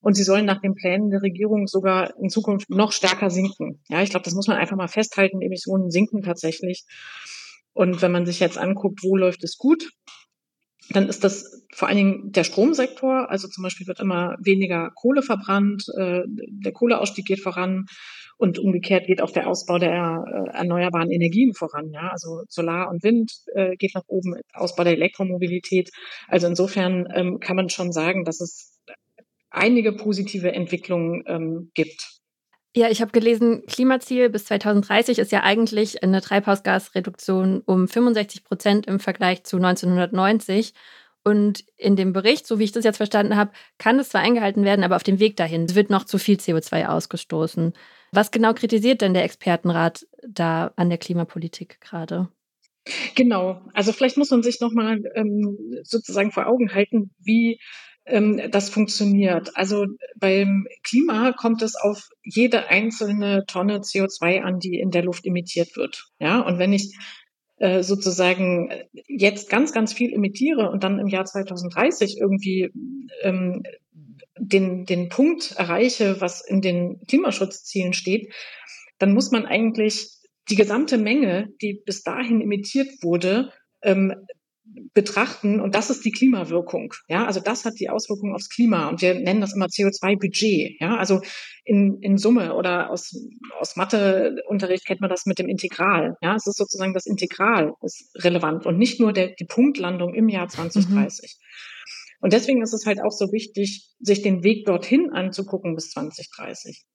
Und sie sollen nach den Plänen der Regierung sogar in Zukunft noch stärker sinken. Ja, ich glaube, das muss man einfach mal festhalten. Emissionen sinken tatsächlich. Und wenn man sich jetzt anguckt, wo läuft es gut, dann ist das vor allen Dingen der Stromsektor. Also zum Beispiel wird immer weniger Kohle verbrannt, äh, der Kohleausstieg geht voran. Und umgekehrt geht auch der Ausbau der äh, erneuerbaren Energien voran. Ja? Also Solar und Wind äh, geht nach oben, Ausbau der Elektromobilität. Also insofern ähm, kann man schon sagen, dass es einige positive Entwicklungen ähm, gibt. Ja, ich habe gelesen, Klimaziel bis 2030 ist ja eigentlich eine Treibhausgasreduktion um 65 Prozent im Vergleich zu 1990. Und in dem Bericht, so wie ich das jetzt verstanden habe, kann es zwar eingehalten werden, aber auf dem Weg dahin wird noch zu viel CO2 ausgestoßen. Was genau kritisiert denn der Expertenrat da an der Klimapolitik gerade? Genau, also vielleicht muss man sich nochmal ähm, sozusagen vor Augen halten, wie ähm, das funktioniert. Also beim Klima kommt es auf jede einzelne Tonne CO2 an, die in der Luft emittiert wird. Ja, und wenn ich äh, sozusagen jetzt ganz, ganz viel emittiere und dann im Jahr 2030 irgendwie ähm, den, den Punkt erreiche, was in den Klimaschutzzielen steht, dann muss man eigentlich die gesamte Menge, die bis dahin emittiert wurde, ähm, betrachten und das ist die Klimawirkung. Ja, also das hat die Auswirkung aufs Klima und wir nennen das immer CO2-Budget. Ja, also in, in Summe oder aus, aus Matheunterricht kennt man das mit dem Integral. Ja, es ist sozusagen das Integral ist relevant und nicht nur der, die Punktlandung im Jahr 2030. Mhm. Und deswegen ist es halt auch so wichtig, sich den Weg dorthin anzugucken bis 2030.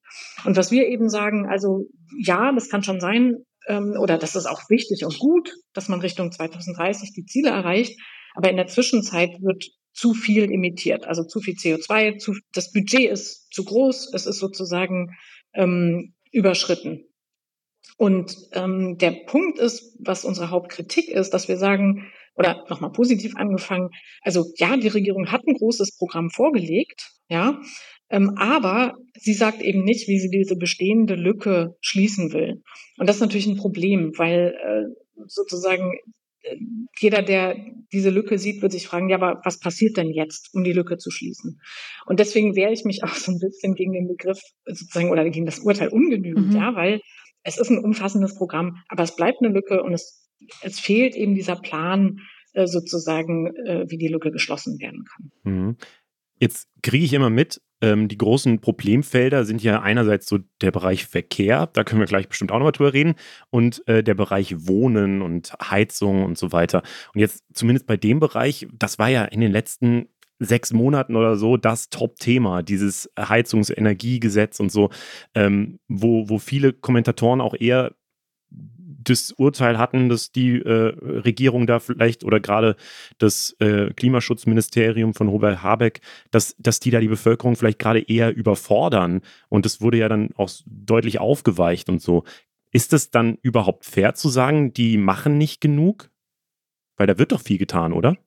Und was wir eben sagen, also ja, das kann schon sein, oder das ist auch wichtig und gut, dass man Richtung 2030 die Ziele erreicht. Aber in der Zwischenzeit wird zu viel emittiert, also zu viel CO2, zu, das Budget ist zu groß, es ist sozusagen ähm, überschritten. Und ähm, der Punkt ist, was unsere Hauptkritik ist, dass wir sagen, oder nochmal positiv angefangen, also ja, die Regierung hat ein großes Programm vorgelegt, ja, ähm, aber sie sagt eben nicht, wie sie diese bestehende Lücke schließen will. Und das ist natürlich ein Problem, weil äh, sozusagen äh, jeder, der diese Lücke sieht, wird sich fragen, ja, aber was passiert denn jetzt, um die Lücke zu schließen? Und deswegen wehre ich mich auch so ein bisschen gegen den Begriff sozusagen oder gegen das Urteil ungenügend, mhm. ja, weil es ist ein umfassendes Programm, aber es bleibt eine Lücke und es, es fehlt eben dieser Plan, äh, sozusagen, äh, wie die Lücke geschlossen werden kann. Mhm. Jetzt kriege ich immer mit, ähm, die großen Problemfelder sind ja einerseits so der Bereich Verkehr, da können wir gleich bestimmt auch nochmal drüber reden, und äh, der Bereich Wohnen und Heizung und so weiter. Und jetzt zumindest bei dem Bereich, das war ja in den letzten sechs Monaten oder so das Top-Thema, dieses Heizungsenergiegesetz und so, ähm, wo, wo viele Kommentatoren auch eher das Urteil hatten, dass die äh, Regierung da vielleicht oder gerade das äh, Klimaschutzministerium von Robert Habeck, dass, dass die da die Bevölkerung vielleicht gerade eher überfordern. Und das wurde ja dann auch deutlich aufgeweicht und so. Ist es dann überhaupt fair zu sagen, die machen nicht genug? Weil da wird doch viel getan, oder?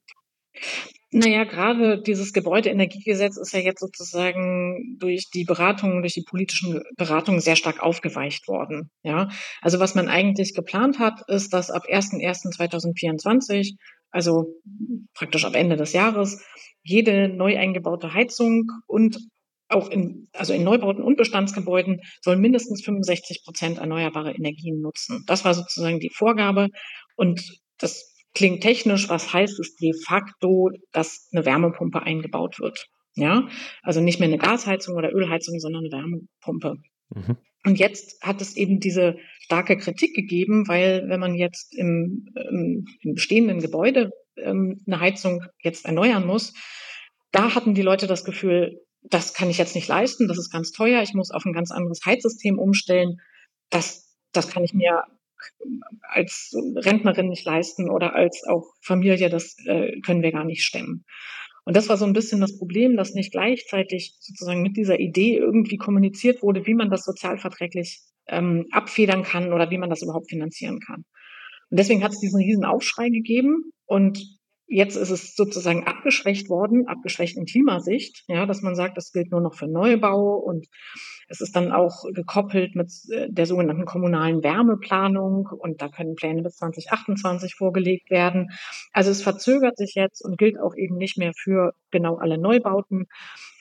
Naja, gerade dieses Gebäudeenergiegesetz ist ja jetzt sozusagen durch die Beratungen, durch die politischen Beratungen sehr stark aufgeweicht worden. Ja, also was man eigentlich geplant hat, ist, dass ab 01.01.2024, also praktisch ab Ende des Jahres, jede neu eingebaute Heizung und auch in, also in Neubauten und Bestandsgebäuden sollen mindestens 65 Prozent erneuerbare Energien nutzen. Das war sozusagen die Vorgabe. Und das klingt technisch, was heißt es de facto, dass eine Wärmepumpe eingebaut wird. Ja, also nicht mehr eine Gasheizung oder Ölheizung, sondern eine Wärmepumpe. Mhm. Und jetzt hat es eben diese starke Kritik gegeben, weil wenn man jetzt im, im, im bestehenden Gebäude ähm, eine Heizung jetzt erneuern muss, da hatten die Leute das Gefühl, das kann ich jetzt nicht leisten, das ist ganz teuer, ich muss auf ein ganz anderes Heizsystem umstellen. Das, das kann ich mir als Rentnerin nicht leisten oder als auch Familie, das äh, können wir gar nicht stemmen. Und das war so ein bisschen das Problem, dass nicht gleichzeitig sozusagen mit dieser Idee irgendwie kommuniziert wurde, wie man das sozialverträglich ähm, abfedern kann oder wie man das überhaupt finanzieren kann. Und deswegen hat es diesen riesen Aufschrei gegeben und Jetzt ist es sozusagen abgeschwächt worden, abgeschwächt in Klimasicht, ja, dass man sagt, das gilt nur noch für Neubau und es ist dann auch gekoppelt mit äh, der sogenannten kommunalen Wärmeplanung und da können Pläne bis 2028 vorgelegt werden. Also es verzögert sich jetzt und gilt auch eben nicht mehr für genau alle Neubauten.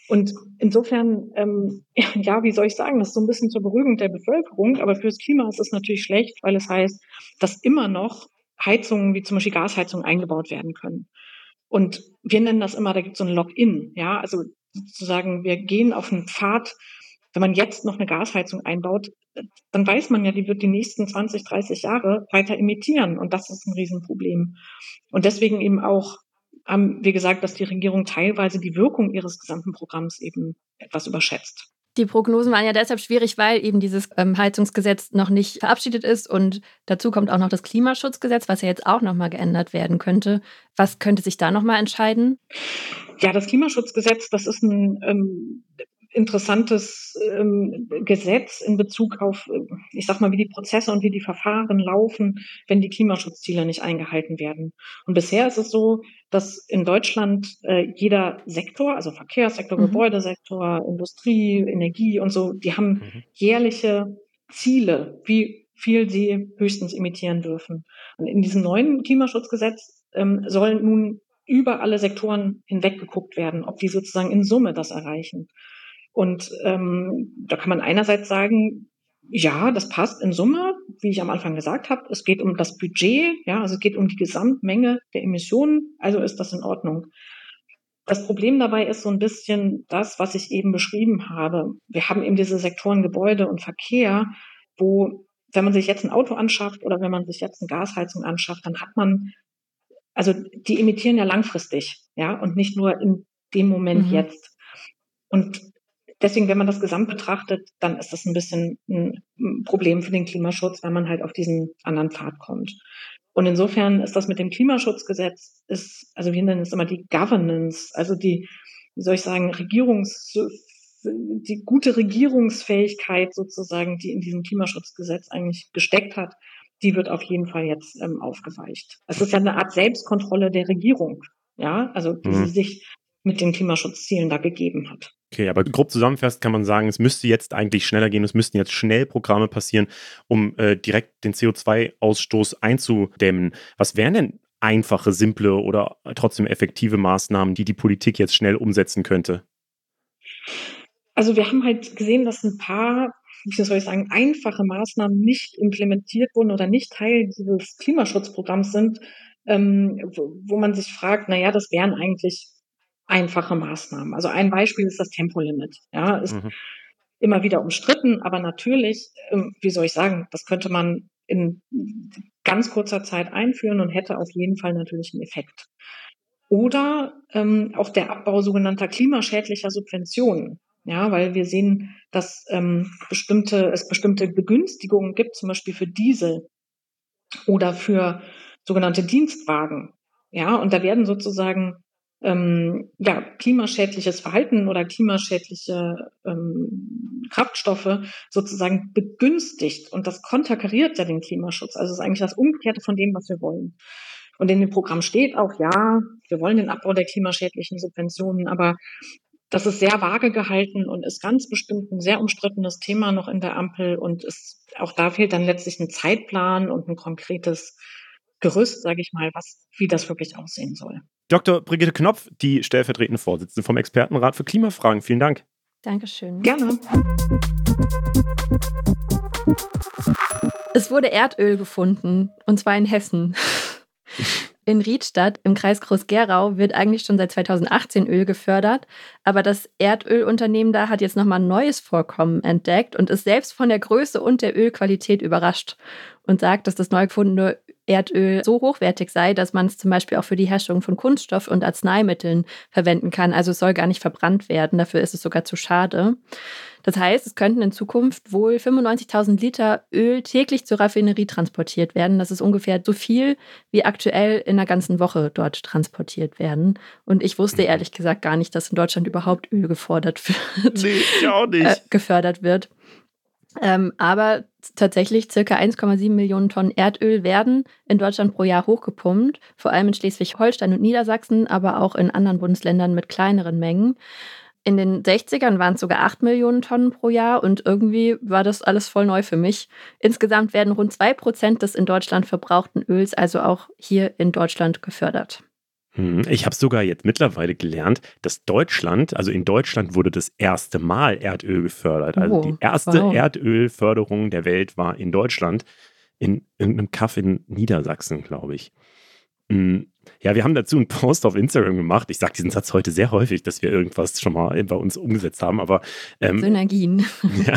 Und insofern, ähm, [laughs] ja, wie soll ich sagen, das ist so ein bisschen zur Beruhigung der Bevölkerung, aber fürs Klima ist es natürlich schlecht, weil es heißt, dass immer noch Heizungen wie zum Beispiel Gasheizungen eingebaut werden können. Und wir nennen das immer, da gibt es so ein Login, ja, also sozusagen, wir gehen auf einen Pfad, wenn man jetzt noch eine Gasheizung einbaut, dann weiß man ja, die wird die nächsten 20, 30 Jahre weiter emittieren und das ist ein Riesenproblem. Und deswegen eben auch haben wir gesagt, dass die Regierung teilweise die Wirkung ihres gesamten Programms eben etwas überschätzt. Die Prognosen waren ja deshalb schwierig, weil eben dieses ähm, Heizungsgesetz noch nicht verabschiedet ist und dazu kommt auch noch das Klimaschutzgesetz, was ja jetzt auch nochmal geändert werden könnte. Was könnte sich da nochmal entscheiden? Ja, das Klimaschutzgesetz, das ist ein ähm, interessantes ähm, Gesetz in Bezug auf, äh, ich sag mal, wie die Prozesse und wie die Verfahren laufen, wenn die Klimaschutzziele nicht eingehalten werden. Und bisher ist es so, dass in Deutschland äh, jeder Sektor, also Verkehrssektor, mhm. Gebäudesektor, Industrie, Energie und so, die haben mhm. jährliche Ziele, wie viel sie höchstens emittieren dürfen. Und in diesem neuen Klimaschutzgesetz ähm, sollen nun über alle Sektoren hinweg geguckt werden, ob die sozusagen in Summe das erreichen. Und ähm, da kann man einerseits sagen, ja, das passt in Summe, wie ich am Anfang gesagt habe. Es geht um das Budget, ja, also es geht um die Gesamtmenge der Emissionen, also ist das in Ordnung. Das Problem dabei ist so ein bisschen das, was ich eben beschrieben habe. Wir haben eben diese Sektoren Gebäude und Verkehr, wo, wenn man sich jetzt ein Auto anschafft oder wenn man sich jetzt eine Gasheizung anschafft, dann hat man, also die emittieren ja langfristig, ja, und nicht nur in dem Moment mhm. jetzt. Und Deswegen, wenn man das Gesamt betrachtet, dann ist das ein bisschen ein Problem für den Klimaschutz, weil man halt auf diesen anderen Pfad kommt. Und insofern ist das mit dem Klimaschutzgesetz, ist, also wir nennen es immer die Governance, also die, wie soll ich sagen, Regierungs, die gute Regierungsfähigkeit sozusagen, die in diesem Klimaschutzgesetz eigentlich gesteckt hat, die wird auf jeden Fall jetzt ähm, aufgeweicht. Es ist ja eine Art Selbstkontrolle der Regierung, ja, also die mhm. sie sich mit den Klimaschutzzielen da gegeben hat. Okay, aber grob zusammenfassend kann man sagen, es müsste jetzt eigentlich schneller gehen, es müssten jetzt schnell Programme passieren, um äh, direkt den CO2-Ausstoß einzudämmen. Was wären denn einfache, simple oder trotzdem effektive Maßnahmen, die die Politik jetzt schnell umsetzen könnte? Also wir haben halt gesehen, dass ein paar, wie soll ich sagen, einfache Maßnahmen nicht implementiert wurden oder nicht Teil dieses Klimaschutzprogramms sind, ähm, wo, wo man sich fragt, naja, das wären eigentlich einfache Maßnahmen. Also ein Beispiel ist das Tempolimit. Ja, ist mhm. immer wieder umstritten, aber natürlich, ähm, wie soll ich sagen, das könnte man in ganz kurzer Zeit einführen und hätte auf jeden Fall natürlich einen Effekt. Oder ähm, auch der Abbau sogenannter klimaschädlicher Subventionen. Ja, weil wir sehen, dass ähm, bestimmte, es bestimmte Begünstigungen gibt, zum Beispiel für Diesel oder für sogenannte Dienstwagen. Ja, und da werden sozusagen ähm, ja, klimaschädliches Verhalten oder klimaschädliche ähm, Kraftstoffe sozusagen begünstigt. Und das konterkariert ja den Klimaschutz. Also es ist eigentlich das Umgekehrte von dem, was wir wollen. Und in dem Programm steht auch, ja, wir wollen den Abbau der klimaschädlichen Subventionen, aber das ist sehr vage gehalten und ist ganz bestimmt ein sehr umstrittenes Thema noch in der Ampel. Und ist, auch da fehlt dann letztlich ein Zeitplan und ein konkretes Gerüst, sage ich mal, was, wie das wirklich aussehen soll. Dr. Brigitte Knopf, die stellvertretende Vorsitzende vom Expertenrat für Klimafragen. Vielen Dank. Dankeschön. Gerne. Es wurde Erdöl gefunden, und zwar in Hessen. [laughs] In Riedstadt im Kreis Groß-Gerau wird eigentlich schon seit 2018 Öl gefördert, aber das Erdölunternehmen da hat jetzt nochmal ein neues Vorkommen entdeckt und ist selbst von der Größe und der Ölqualität überrascht und sagt, dass das neu gefundene Erdöl so hochwertig sei, dass man es zum Beispiel auch für die Herstellung von Kunststoff und Arzneimitteln verwenden kann. Also es soll gar nicht verbrannt werden, dafür ist es sogar zu schade. Das heißt, es könnten in Zukunft wohl 95.000 Liter Öl täglich zur Raffinerie transportiert werden. Das ist ungefähr so viel, wie aktuell in einer ganzen Woche dort transportiert werden. Und ich wusste ehrlich gesagt gar nicht, dass in Deutschland überhaupt Öl gefordert [laughs] wird. Nee, ich auch nicht. Äh, gefördert wird. Ähm, aber tatsächlich circa 1,7 Millionen Tonnen Erdöl werden in Deutschland pro Jahr hochgepumpt, vor allem in Schleswig-Holstein und Niedersachsen, aber auch in anderen Bundesländern mit kleineren Mengen. In den 60ern waren es sogar 8 Millionen Tonnen pro Jahr und irgendwie war das alles voll neu für mich. Insgesamt werden rund 2 Prozent des in Deutschland verbrauchten Öls also auch hier in Deutschland gefördert. Hm, ich habe sogar jetzt mittlerweile gelernt, dass Deutschland, also in Deutschland wurde das erste Mal Erdöl gefördert. Also oh, die erste wow. Erdölförderung der Welt war in Deutschland, in irgendeinem Kaff in Niedersachsen, glaube ich. Hm, ja, wir haben dazu einen Post auf Instagram gemacht. Ich sage diesen Satz heute sehr häufig, dass wir irgendwas schon mal bei uns umgesetzt haben, aber ähm, Synergien. [laughs] Ja.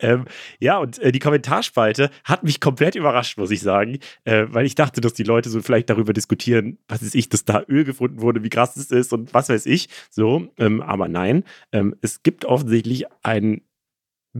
ähm, ja, und äh, die Kommentarspalte hat mich komplett überrascht, muss ich sagen, äh, weil ich dachte, dass die Leute so vielleicht darüber diskutieren, was ist ich, dass da Öl gefunden wurde, wie krass es ist und was weiß ich. So, ähm, aber nein, ähm, es gibt offensichtlich einen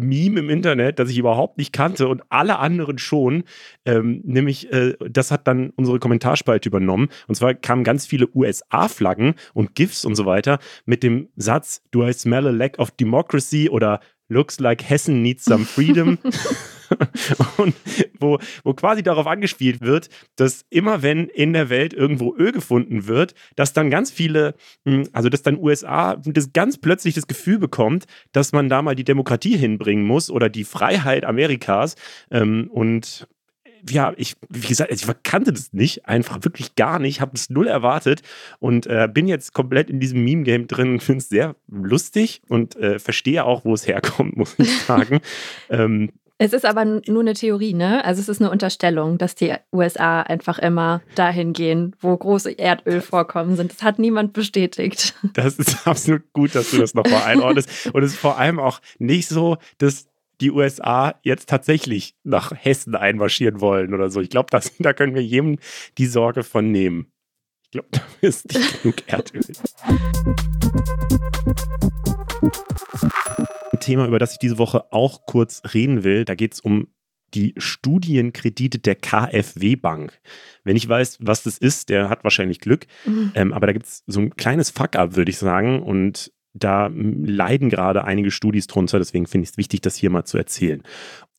Meme im Internet, das ich überhaupt nicht kannte und alle anderen schon. Ähm, nämlich, äh, das hat dann unsere Kommentarspalte übernommen. Und zwar kamen ganz viele USA-Flaggen und GIFs und so weiter mit dem Satz: Do I smell a lack of democracy oder Looks like Hessen needs some freedom. [laughs] [laughs] und wo, wo quasi darauf angespielt wird, dass immer wenn in der Welt irgendwo Öl gefunden wird, dass dann ganz viele, hm, also dass dann USA das ganz plötzlich das Gefühl bekommt, dass man da mal die Demokratie hinbringen muss oder die Freiheit Amerikas. Ähm, und ja, ich, wie gesagt, ich kannte das nicht, einfach wirklich gar nicht, habe es null erwartet und äh, bin jetzt komplett in diesem Meme-Game drin, finde es sehr lustig und äh, verstehe auch, wo es herkommt, [laughs] muss ich sagen. [laughs] ähm, es ist aber nur eine Theorie, ne? Also es ist eine Unterstellung, dass die USA einfach immer dahin gehen, wo große Erdölvorkommen sind. Das hat niemand bestätigt. [laughs] Das ist absolut gut, dass du das nochmal einordnest. Und es ist vor allem auch nicht so, dass die USA jetzt tatsächlich nach Hessen einmarschieren wollen oder so. Ich glaube, da können wir jedem die Sorge von nehmen. Ich glaube, [laughs] da ist nicht genug Erdöl. Thema, über das ich diese Woche auch kurz reden will, da geht es um die Studienkredite der KfW Bank. Wenn ich weiß, was das ist, der hat wahrscheinlich Glück. Mhm. Ähm, aber da gibt es so ein kleines Fuck-up, würde ich sagen. Und da leiden gerade einige Studis drunter, deswegen finde ich es wichtig, das hier mal zu erzählen.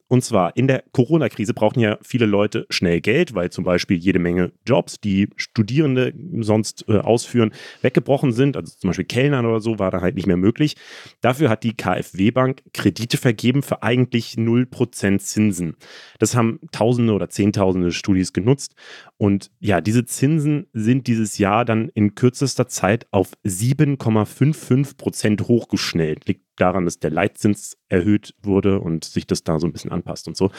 Und zwar in der Corona-Krise brauchen ja viele Leute schnell Geld, weil zum Beispiel jede Menge Jobs, die Studierende sonst äh, ausführen, weggebrochen sind. Also zum Beispiel Kellnern oder so war da halt nicht mehr möglich. Dafür hat die KfW-Bank Kredite vergeben für eigentlich 0% Zinsen. Das haben Tausende oder Zehntausende Studis genutzt. Und ja, diese Zinsen sind dieses Jahr dann in kürzester Zeit auf 7,55% hochgeschnellt. Liegt daran, dass der Leitzins erhöht wurde und sich das da so ein bisschen anpasst und so.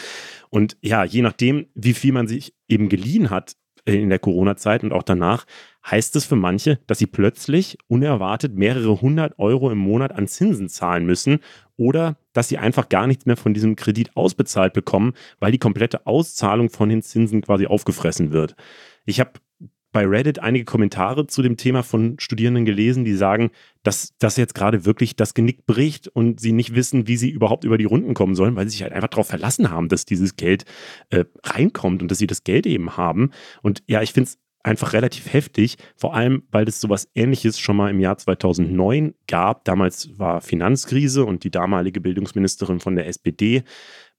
Und ja, je nachdem, wie viel man sich eben geliehen hat in der Corona-Zeit und auch danach, heißt es für manche, dass sie plötzlich unerwartet mehrere hundert Euro im Monat an Zinsen zahlen müssen oder dass sie einfach gar nichts mehr von diesem Kredit ausbezahlt bekommen, weil die komplette Auszahlung von den Zinsen quasi aufgefressen wird. Ich habe bei Reddit einige Kommentare zu dem Thema von Studierenden gelesen, die sagen, dass das jetzt gerade wirklich das Genick bricht und sie nicht wissen, wie sie überhaupt über die Runden kommen sollen, weil sie sich halt einfach darauf verlassen haben, dass dieses Geld äh, reinkommt und dass sie das Geld eben haben. Und ja, ich finde es einfach relativ heftig, vor allem, weil es sowas ähnliches schon mal im Jahr 2009 gab. Damals war Finanzkrise und die damalige Bildungsministerin von der SPD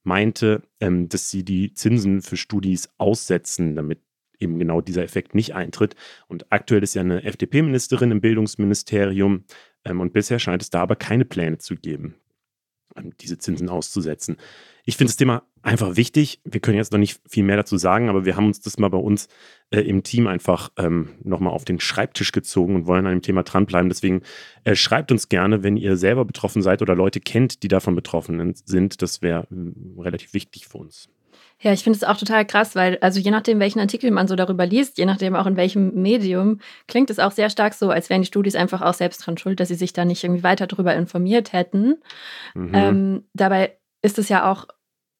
meinte, ähm, dass sie die Zinsen für Studis aussetzen, damit eben genau dieser Effekt nicht eintritt. Und aktuell ist ja eine FDP-Ministerin im Bildungsministerium ähm, und bisher scheint es da aber keine Pläne zu geben, ähm, diese Zinsen auszusetzen. Ich finde das Thema einfach wichtig. Wir können jetzt noch nicht viel mehr dazu sagen, aber wir haben uns das mal bei uns äh, im Team einfach ähm, nochmal auf den Schreibtisch gezogen und wollen an dem Thema dranbleiben. Deswegen äh, schreibt uns gerne, wenn ihr selber betroffen seid oder Leute kennt, die davon betroffen sind. Das wäre äh, relativ wichtig für uns. Ja, ich finde es auch total krass, weil, also je nachdem, welchen Artikel man so darüber liest, je nachdem auch in welchem Medium, klingt es auch sehr stark so, als wären die Studis einfach auch selbst dran schuld, dass sie sich da nicht irgendwie weiter darüber informiert hätten. Mhm. Ähm, dabei ist es ja auch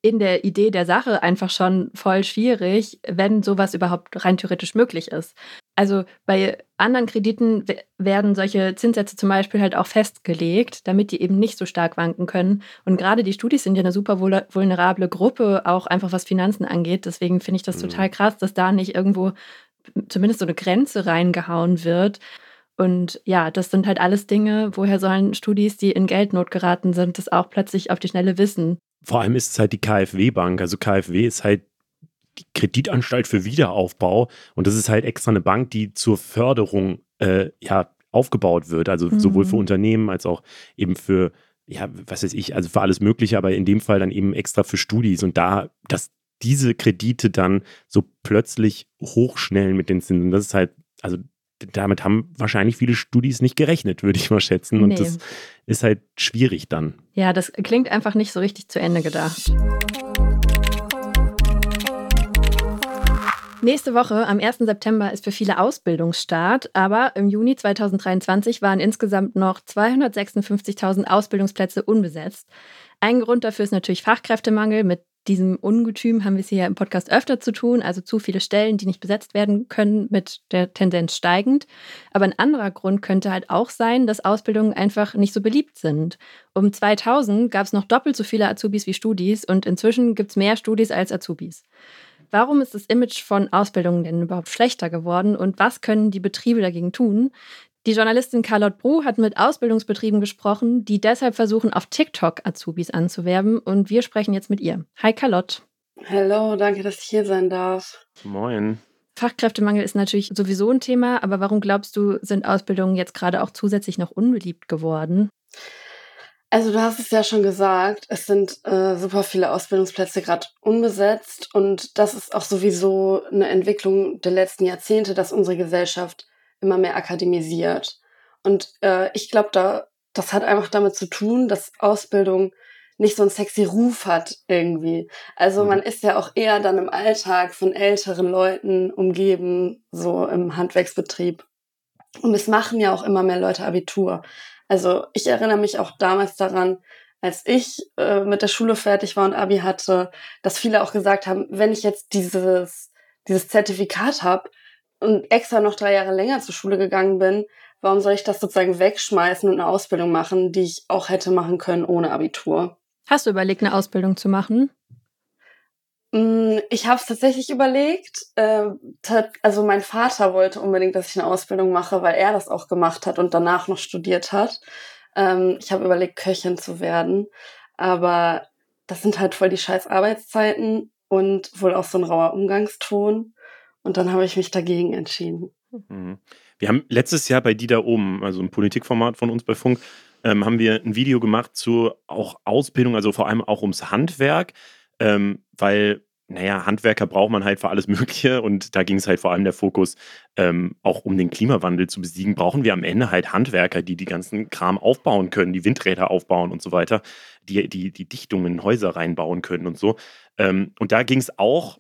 in der Idee der Sache einfach schon voll schwierig, wenn sowas überhaupt rein theoretisch möglich ist. Also bei anderen Krediten werden solche Zinssätze zum Beispiel halt auch festgelegt, damit die eben nicht so stark wanken können. Und gerade die Studis sind ja eine super vulnerable Gruppe, auch einfach was Finanzen angeht. Deswegen finde ich das mhm. total krass, dass da nicht irgendwo zumindest so eine Grenze reingehauen wird. Und ja, das sind halt alles Dinge, woher sollen Studis, die in Geldnot geraten sind, das auch plötzlich auf die Schnelle wissen? Vor allem ist es halt die KfW-Bank. Also KfW ist halt die Kreditanstalt für Wiederaufbau und das ist halt extra eine Bank, die zur Förderung äh, ja, aufgebaut wird. Also mhm. sowohl für Unternehmen als auch eben für, ja, was weiß ich, also für alles Mögliche, aber in dem Fall dann eben extra für Studis. Und da, dass diese Kredite dann so plötzlich hochschnellen mit den Zinsen, das ist halt, also damit haben wahrscheinlich viele Studis nicht gerechnet, würde ich mal schätzen. Und nee. das ist halt schwierig dann. Ja, das klingt einfach nicht so richtig zu Ende gedacht. Nächste Woche, am 1. September, ist für viele Ausbildungsstart, aber im Juni 2023 waren insgesamt noch 256.000 Ausbildungsplätze unbesetzt. Ein Grund dafür ist natürlich Fachkräftemangel. Mit diesem Ungetüm haben wir es hier im Podcast öfter zu tun, also zu viele Stellen, die nicht besetzt werden können, mit der Tendenz steigend. Aber ein anderer Grund könnte halt auch sein, dass Ausbildungen einfach nicht so beliebt sind. Um 2000 gab es noch doppelt so viele Azubis wie Studis und inzwischen gibt es mehr Studis als Azubis. Warum ist das Image von Ausbildungen denn überhaupt schlechter geworden und was können die Betriebe dagegen tun? Die Journalistin Carlotte Bru hat mit Ausbildungsbetrieben gesprochen, die deshalb versuchen, auf TikTok Azubis anzuwerben. Und wir sprechen jetzt mit ihr. Hi Carlotte. Hallo, danke, dass ich hier sein darf. Moin. Fachkräftemangel ist natürlich sowieso ein Thema, aber warum glaubst du, sind Ausbildungen jetzt gerade auch zusätzlich noch unbeliebt geworden? Also du hast es ja schon gesagt, es sind äh, super viele Ausbildungsplätze gerade unbesetzt und das ist auch sowieso eine Entwicklung der letzten Jahrzehnte, dass unsere Gesellschaft immer mehr akademisiert. Und äh, ich glaube, da, das hat einfach damit zu tun, dass Ausbildung nicht so einen sexy Ruf hat irgendwie. Also mhm. man ist ja auch eher dann im Alltag von älteren Leuten umgeben, so im Handwerksbetrieb. Und es machen ja auch immer mehr Leute Abitur. Also ich erinnere mich auch damals daran, als ich äh, mit der Schule fertig war und Abi hatte, dass viele auch gesagt haben, wenn ich jetzt dieses, dieses Zertifikat habe, und extra noch drei Jahre länger zur Schule gegangen bin, warum soll ich das sozusagen wegschmeißen und eine Ausbildung machen, die ich auch hätte machen können ohne Abitur? Hast du überlegt, eine Ausbildung zu machen? Mm, ich habe es tatsächlich überlegt. Ähm, also mein Vater wollte unbedingt, dass ich eine Ausbildung mache, weil er das auch gemacht hat und danach noch studiert hat. Ähm, ich habe überlegt, Köchin zu werden, aber das sind halt voll die scheiß Arbeitszeiten und wohl auch so ein rauer Umgangston. Und dann habe ich mich dagegen entschieden. Mhm. Wir haben letztes Jahr bei Die da oben, also ein Politikformat von uns bei Funk, ähm, haben wir ein Video gemacht zu auch Ausbildung, also vor allem auch ums Handwerk, ähm, weil, naja, Handwerker braucht man halt für alles [laughs] Mögliche und da ging es halt vor allem der Fokus, ähm, auch um den Klimawandel zu besiegen, brauchen wir am Ende halt Handwerker, die die ganzen Kram aufbauen können, die Windräder aufbauen und so weiter, die die, die Dichtungen in Häuser reinbauen können und so. Ähm, und da ging es auch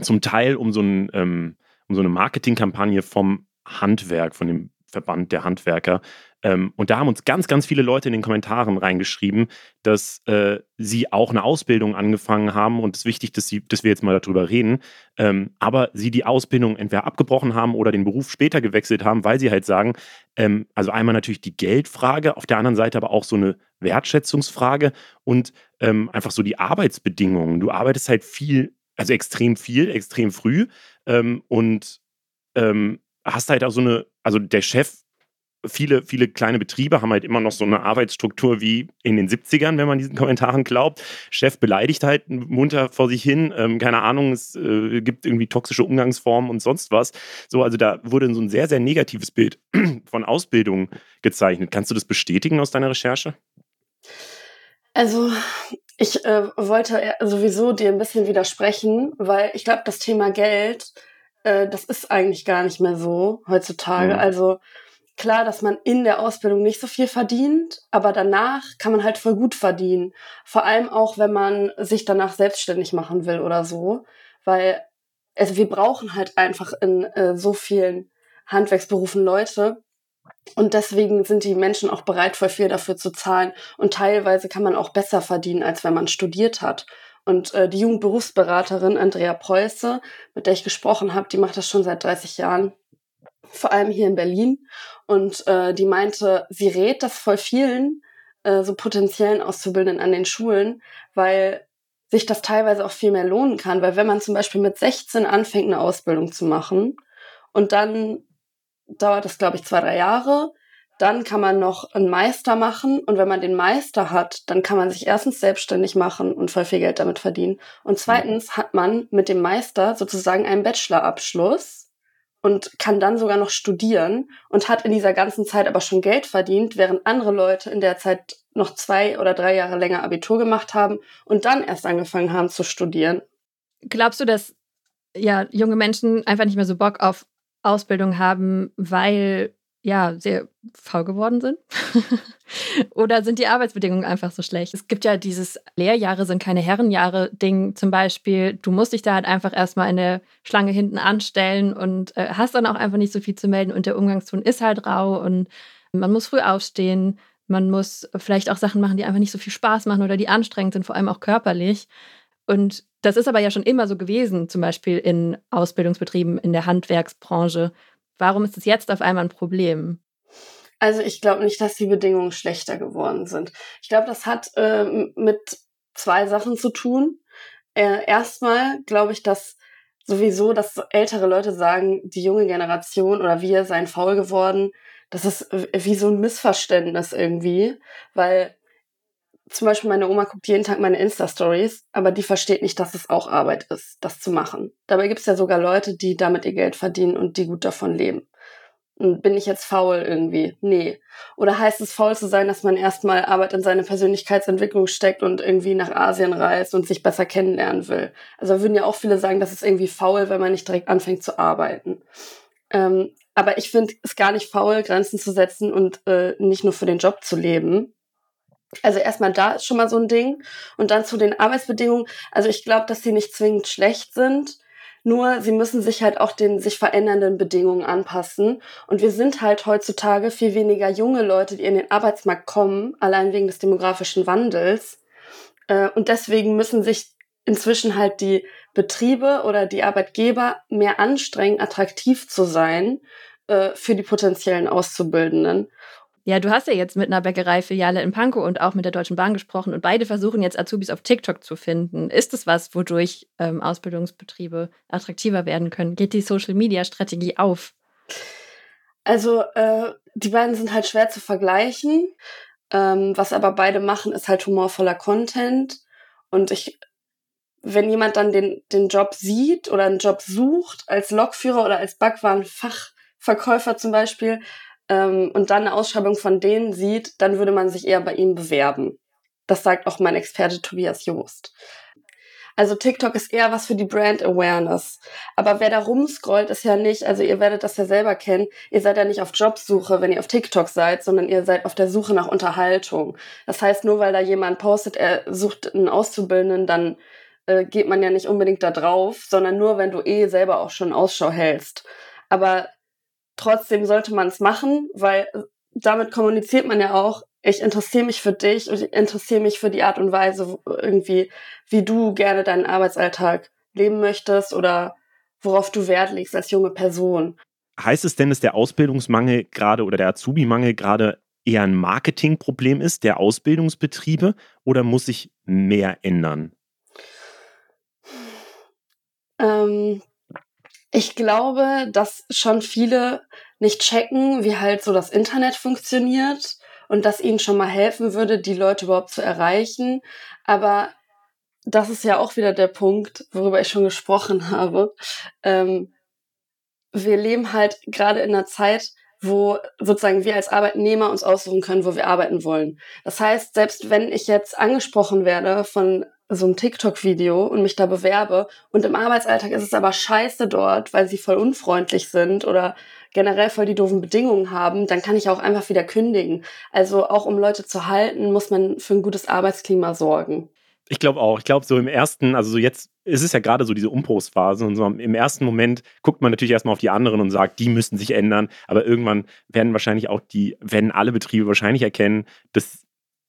zum Teil um so, ein, ähm, um so eine Marketingkampagne vom Handwerk, von dem Verband der Handwerker. Ähm, und da haben uns ganz, ganz viele Leute in den Kommentaren reingeschrieben, dass äh, sie auch eine Ausbildung angefangen haben. Und es ist wichtig, dass, sie, dass wir jetzt mal darüber reden. Ähm, aber sie die Ausbildung entweder abgebrochen haben oder den Beruf später gewechselt haben, weil sie halt sagen, ähm, also einmal natürlich die Geldfrage, auf der anderen Seite aber auch so eine Wertschätzungsfrage und ähm, einfach so die Arbeitsbedingungen. Du arbeitest halt viel also extrem viel, extrem früh ähm, und ähm, hast halt auch so eine, also der Chef, viele, viele kleine Betriebe haben halt immer noch so eine Arbeitsstruktur wie in den 70ern, wenn man diesen Kommentaren glaubt. Chef beleidigt halt munter vor sich hin, ähm, keine Ahnung, es äh, gibt irgendwie toxische Umgangsformen und sonst was. So, also da wurde so ein sehr, sehr negatives Bild [clears throat] von Ausbildung gezeichnet. Kannst du das bestätigen aus deiner Recherche? Also ich äh, wollte sowieso dir ein bisschen widersprechen, weil ich glaube, das Thema Geld, äh, das ist eigentlich gar nicht mehr so heutzutage. Mhm. Also klar, dass man in der Ausbildung nicht so viel verdient, aber danach kann man halt voll gut verdienen. Vor allem auch, wenn man sich danach selbstständig machen will oder so, weil also wir brauchen halt einfach in äh, so vielen Handwerksberufen Leute, und deswegen sind die Menschen auch bereit, voll viel dafür zu zahlen. Und teilweise kann man auch besser verdienen, als wenn man studiert hat. Und äh, die Jugendberufsberaterin Andrea Preuße, mit der ich gesprochen habe, die macht das schon seit 30 Jahren, vor allem hier in Berlin. Und äh, die meinte, sie rät das voll vielen äh, so potenziellen Auszubildenden an den Schulen, weil sich das teilweise auch viel mehr lohnen kann. Weil wenn man zum Beispiel mit 16 anfängt, eine Ausbildung zu machen und dann dauert das, glaube ich, zwei, drei Jahre. Dann kann man noch einen Meister machen und wenn man den Meister hat, dann kann man sich erstens selbstständig machen und voll viel Geld damit verdienen. Und zweitens hat man mit dem Meister sozusagen einen Bachelorabschluss und kann dann sogar noch studieren und hat in dieser ganzen Zeit aber schon Geld verdient, während andere Leute in der Zeit noch zwei oder drei Jahre länger Abitur gemacht haben und dann erst angefangen haben zu studieren. Glaubst du, dass ja junge Menschen einfach nicht mehr so Bock auf Ausbildung haben, weil ja, sehr faul geworden sind? [laughs] Oder sind die Arbeitsbedingungen einfach so schlecht? Es gibt ja dieses Lehrjahre sind keine Herrenjahre-Ding zum Beispiel. Du musst dich da halt einfach erstmal in der Schlange hinten anstellen und äh, hast dann auch einfach nicht so viel zu melden und der Umgangston ist halt rau und man muss früh aufstehen. Man muss vielleicht auch Sachen machen, die einfach nicht so viel Spaß machen oder die anstrengend sind, vor allem auch körperlich. Und das ist aber ja schon immer so gewesen, zum Beispiel in Ausbildungsbetrieben in der Handwerksbranche. Warum ist es jetzt auf einmal ein Problem? Also ich glaube nicht, dass die Bedingungen schlechter geworden sind. Ich glaube, das hat äh, mit zwei Sachen zu tun. Äh, erstmal glaube ich, dass sowieso, dass ältere Leute sagen, die junge Generation oder wir seien faul geworden. Das ist wie so ein Missverständnis irgendwie, weil zum Beispiel meine Oma guckt jeden Tag meine Insta-Stories, aber die versteht nicht, dass es auch Arbeit ist, das zu machen. Dabei gibt es ja sogar Leute, die damit ihr Geld verdienen und die gut davon leben. Und bin ich jetzt faul irgendwie? Nee. Oder heißt es faul zu sein, dass man erstmal Arbeit in seine Persönlichkeitsentwicklung steckt und irgendwie nach Asien reist und sich besser kennenlernen will? Also würden ja auch viele sagen, das ist irgendwie faul, wenn man nicht direkt anfängt zu arbeiten. Ähm, aber ich finde es gar nicht faul, Grenzen zu setzen und äh, nicht nur für den Job zu leben. Also erstmal da ist schon mal so ein Ding. Und dann zu den Arbeitsbedingungen. Also ich glaube, dass sie nicht zwingend schlecht sind. Nur sie müssen sich halt auch den sich verändernden Bedingungen anpassen. Und wir sind halt heutzutage viel weniger junge Leute, die in den Arbeitsmarkt kommen, allein wegen des demografischen Wandels. Äh, und deswegen müssen sich inzwischen halt die Betriebe oder die Arbeitgeber mehr anstrengen, attraktiv zu sein äh, für die potenziellen Auszubildenden. Ja, du hast ja jetzt mit einer Bäckereifiliale in Pankow und auch mit der Deutschen Bahn gesprochen und beide versuchen jetzt Azubis auf TikTok zu finden. Ist es was, wodurch ähm, Ausbildungsbetriebe attraktiver werden können? Geht die Social-Media-Strategie auf? Also äh, die beiden sind halt schwer zu vergleichen. Ähm, was aber beide machen, ist halt humorvoller Content. Und ich, wenn jemand dann den, den Job sieht oder einen Job sucht, als Lokführer oder als Backwarenfachverkäufer zum Beispiel, ähm, und dann eine Ausschreibung von denen sieht, dann würde man sich eher bei ihm bewerben. Das sagt auch mein Experte Tobias Joost. Also TikTok ist eher was für die Brand Awareness. Aber wer da rumscrollt, ist ja nicht, also ihr werdet das ja selber kennen, ihr seid ja nicht auf Jobsuche, wenn ihr auf TikTok seid, sondern ihr seid auf der Suche nach Unterhaltung. Das heißt, nur weil da jemand postet, er sucht einen Auszubildenden, dann äh, geht man ja nicht unbedingt da drauf, sondern nur, wenn du eh selber auch schon Ausschau hältst. Aber trotzdem sollte man es machen, weil damit kommuniziert man ja auch, ich interessiere mich für dich und ich interessiere mich für die Art und Weise irgendwie, wie du gerne deinen Arbeitsalltag leben möchtest oder worauf du Wert legst als junge Person. Heißt es denn, dass der Ausbildungsmangel gerade oder der Azubi-Mangel gerade eher ein Marketingproblem ist, der Ausbildungsbetriebe, oder muss sich mehr ändern? Ähm, ich glaube, dass schon viele nicht checken, wie halt so das Internet funktioniert und dass ihnen schon mal helfen würde, die Leute überhaupt zu erreichen. Aber das ist ja auch wieder der Punkt, worüber ich schon gesprochen [laughs] habe. Ähm, wir leben halt gerade in einer Zeit, wo sozusagen wir als Arbeitnehmer uns aussuchen können, wo wir arbeiten wollen. Das heißt, selbst wenn ich jetzt angesprochen werde von so ein TikTok-Video und mich da bewerbe und im Arbeitsalltag ist es aber scheiße dort, weil sie voll unfreundlich sind oder generell voll die doofen Bedingungen haben, dann kann ich auch einfach wieder kündigen. Also auch um Leute zu halten, muss man für ein gutes Arbeitsklima sorgen. Ich glaube auch. Ich glaube, so im ersten, also so jetzt ist es ja gerade so diese Umbruchsphase und so im ersten Moment guckt man natürlich erstmal auf die anderen und sagt, die müssen sich ändern. Aber irgendwann werden wahrscheinlich auch die, werden alle Betriebe wahrscheinlich erkennen, dass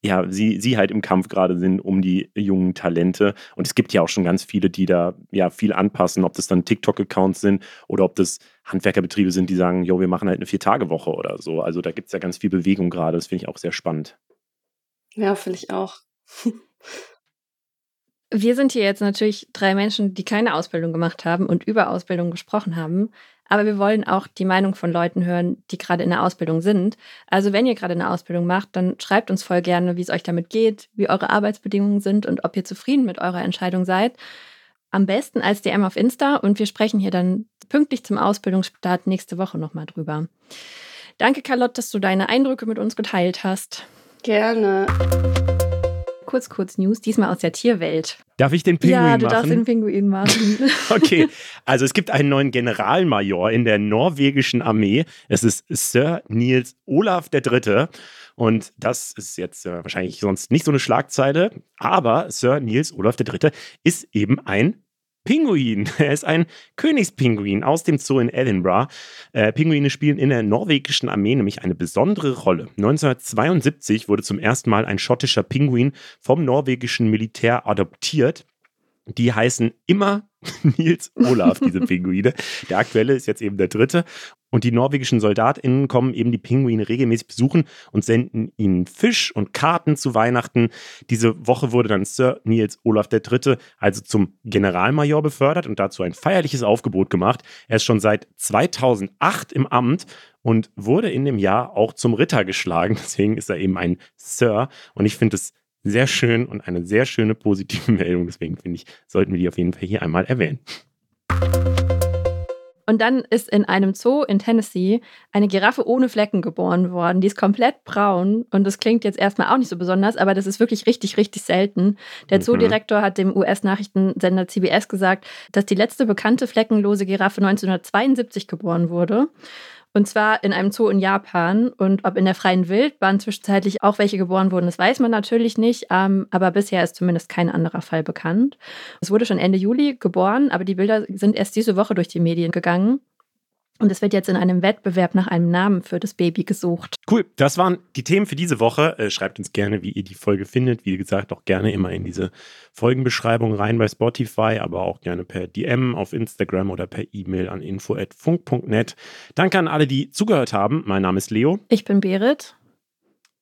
ja, sie, sie halt im Kampf gerade sind um die jungen Talente. Und es gibt ja auch schon ganz viele, die da ja viel anpassen, ob das dann TikTok-Accounts sind oder ob das Handwerkerbetriebe sind, die sagen, jo, wir machen halt eine Vier-Tage-Woche oder so. Also da gibt es ja ganz viel Bewegung gerade. Das finde ich auch sehr spannend. Ja, finde ich auch. Wir sind hier jetzt natürlich drei Menschen, die keine Ausbildung gemacht haben und über Ausbildung gesprochen haben. Aber wir wollen auch die Meinung von Leuten hören, die gerade in der Ausbildung sind. Also wenn ihr gerade eine Ausbildung macht, dann schreibt uns voll gerne, wie es euch damit geht, wie eure Arbeitsbedingungen sind und ob ihr zufrieden mit eurer Entscheidung seid. Am besten als DM auf Insta und wir sprechen hier dann pünktlich zum Ausbildungsstart nächste Woche nochmal drüber. Danke, Carlotte, dass du deine Eindrücke mit uns geteilt hast. Gerne kurz, kurz News, diesmal aus der Tierwelt. Darf ich den Pinguin machen? Ja, du darfst den Pinguin machen. [laughs] okay, also es gibt einen neuen Generalmajor in der norwegischen Armee. Es ist Sir Niels Olaf III. Und das ist jetzt äh, wahrscheinlich sonst nicht so eine Schlagzeile, aber Sir Niels Olaf III. ist eben ein Pinguin. [laughs] Er ist ein Königspinguin aus dem Zoo in Edinburgh. Äh, Pinguine spielen in der norwegischen Armee nämlich eine besondere Rolle. 1972 wurde zum ersten Mal ein schottischer Pinguin vom norwegischen Militär adoptiert. Die heißen immer [laughs] Nils Olaf, diese Pinguine. Der aktuelle ist jetzt eben der dritte. Und die norwegischen SoldatInnen kommen eben die Pinguine regelmäßig besuchen und senden ihnen Fisch und Karten zu Weihnachten. Diese Woche wurde dann Sir Nils Olaf III. also zum Generalmajor befördert und dazu ein feierliches Aufgebot gemacht. Er ist schon seit 2008 im Amt und wurde in dem Jahr auch zum Ritter geschlagen. [laughs] Deswegen ist er eben ein Sir. Und ich finde es sehr schön und eine sehr schöne positive [laughs] Meldung. Deswegen finde ich, sollten wir die auf jeden Fall hier einmal erwähnen. Und dann ist in einem Zoo in Tennessee eine Giraffe ohne Flecken geboren worden. Die ist komplett braun und das klingt jetzt erstmal auch nicht so besonders, aber das ist wirklich richtig, richtig selten. Der mhm. Zoodirektor hat dem US-Nachrichtensender CBS gesagt, dass die letzte bekannte fleckenlose Giraffe 1972 geboren wurde. Und zwar in einem Zoo in Japan. Und ob in der freien Wildbahn zwischenzeitlich auch welche geboren wurden, das weiß man natürlich nicht. Ähm, aber bisher ist zumindest kein anderer Fall bekannt. Es wurde schon Ende Juli geboren, aber die Bilder sind erst diese Woche durch die Medien gegangen. Und es wird jetzt in einem Wettbewerb nach einem Namen für das Baby gesucht. Cool, das waren die Themen für diese Woche. Äh, schreibt uns gerne, wie ihr die Folge findet. Wie gesagt, auch gerne immer in diese Folgenbeschreibung rein bei Spotify, aber auch gerne per DM auf Instagram oder per E-Mail an info.funk.net. Danke an alle, die zugehört haben. Mein Name ist Leo. Ich bin Berit.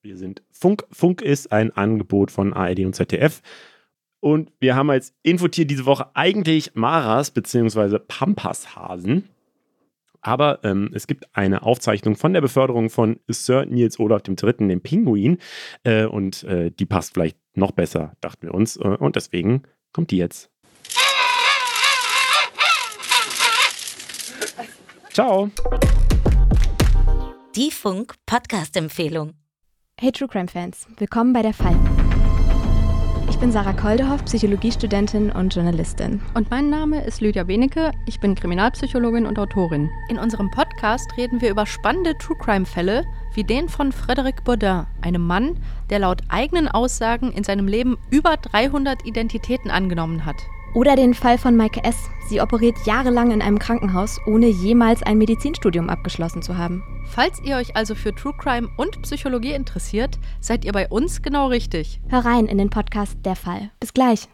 Wir sind Funk. Funk ist ein Angebot von ARD und ZDF. Und wir haben als Infotier diese Woche eigentlich Maras bzw. Pampashasen. Aber ähm, es gibt eine Aufzeichnung von der Beförderung von Sir Niels Olaf III., dem Pinguin. Äh, und äh, die passt vielleicht noch besser, dachten wir uns. Äh, und deswegen kommt die jetzt. Ciao. Die Funk Podcast Empfehlung. Hey True Crime Fans, willkommen bei der Fall bin Sarah Koldehoff, Psychologiestudentin und Journalistin. Und mein Name ist Lydia Benecke, ich bin Kriminalpsychologin und Autorin. In unserem Podcast reden wir über spannende True Crime-Fälle, wie den von Frédéric Baudin, einem Mann, der laut eigenen Aussagen in seinem Leben über 300 Identitäten angenommen hat. Oder den Fall von Maike S. Sie operiert jahrelang in einem Krankenhaus, ohne jemals ein Medizinstudium abgeschlossen zu haben. Falls ihr euch also für True Crime und Psychologie interessiert, seid ihr bei uns genau richtig. Hör rein in den Podcast Der Fall. Bis gleich.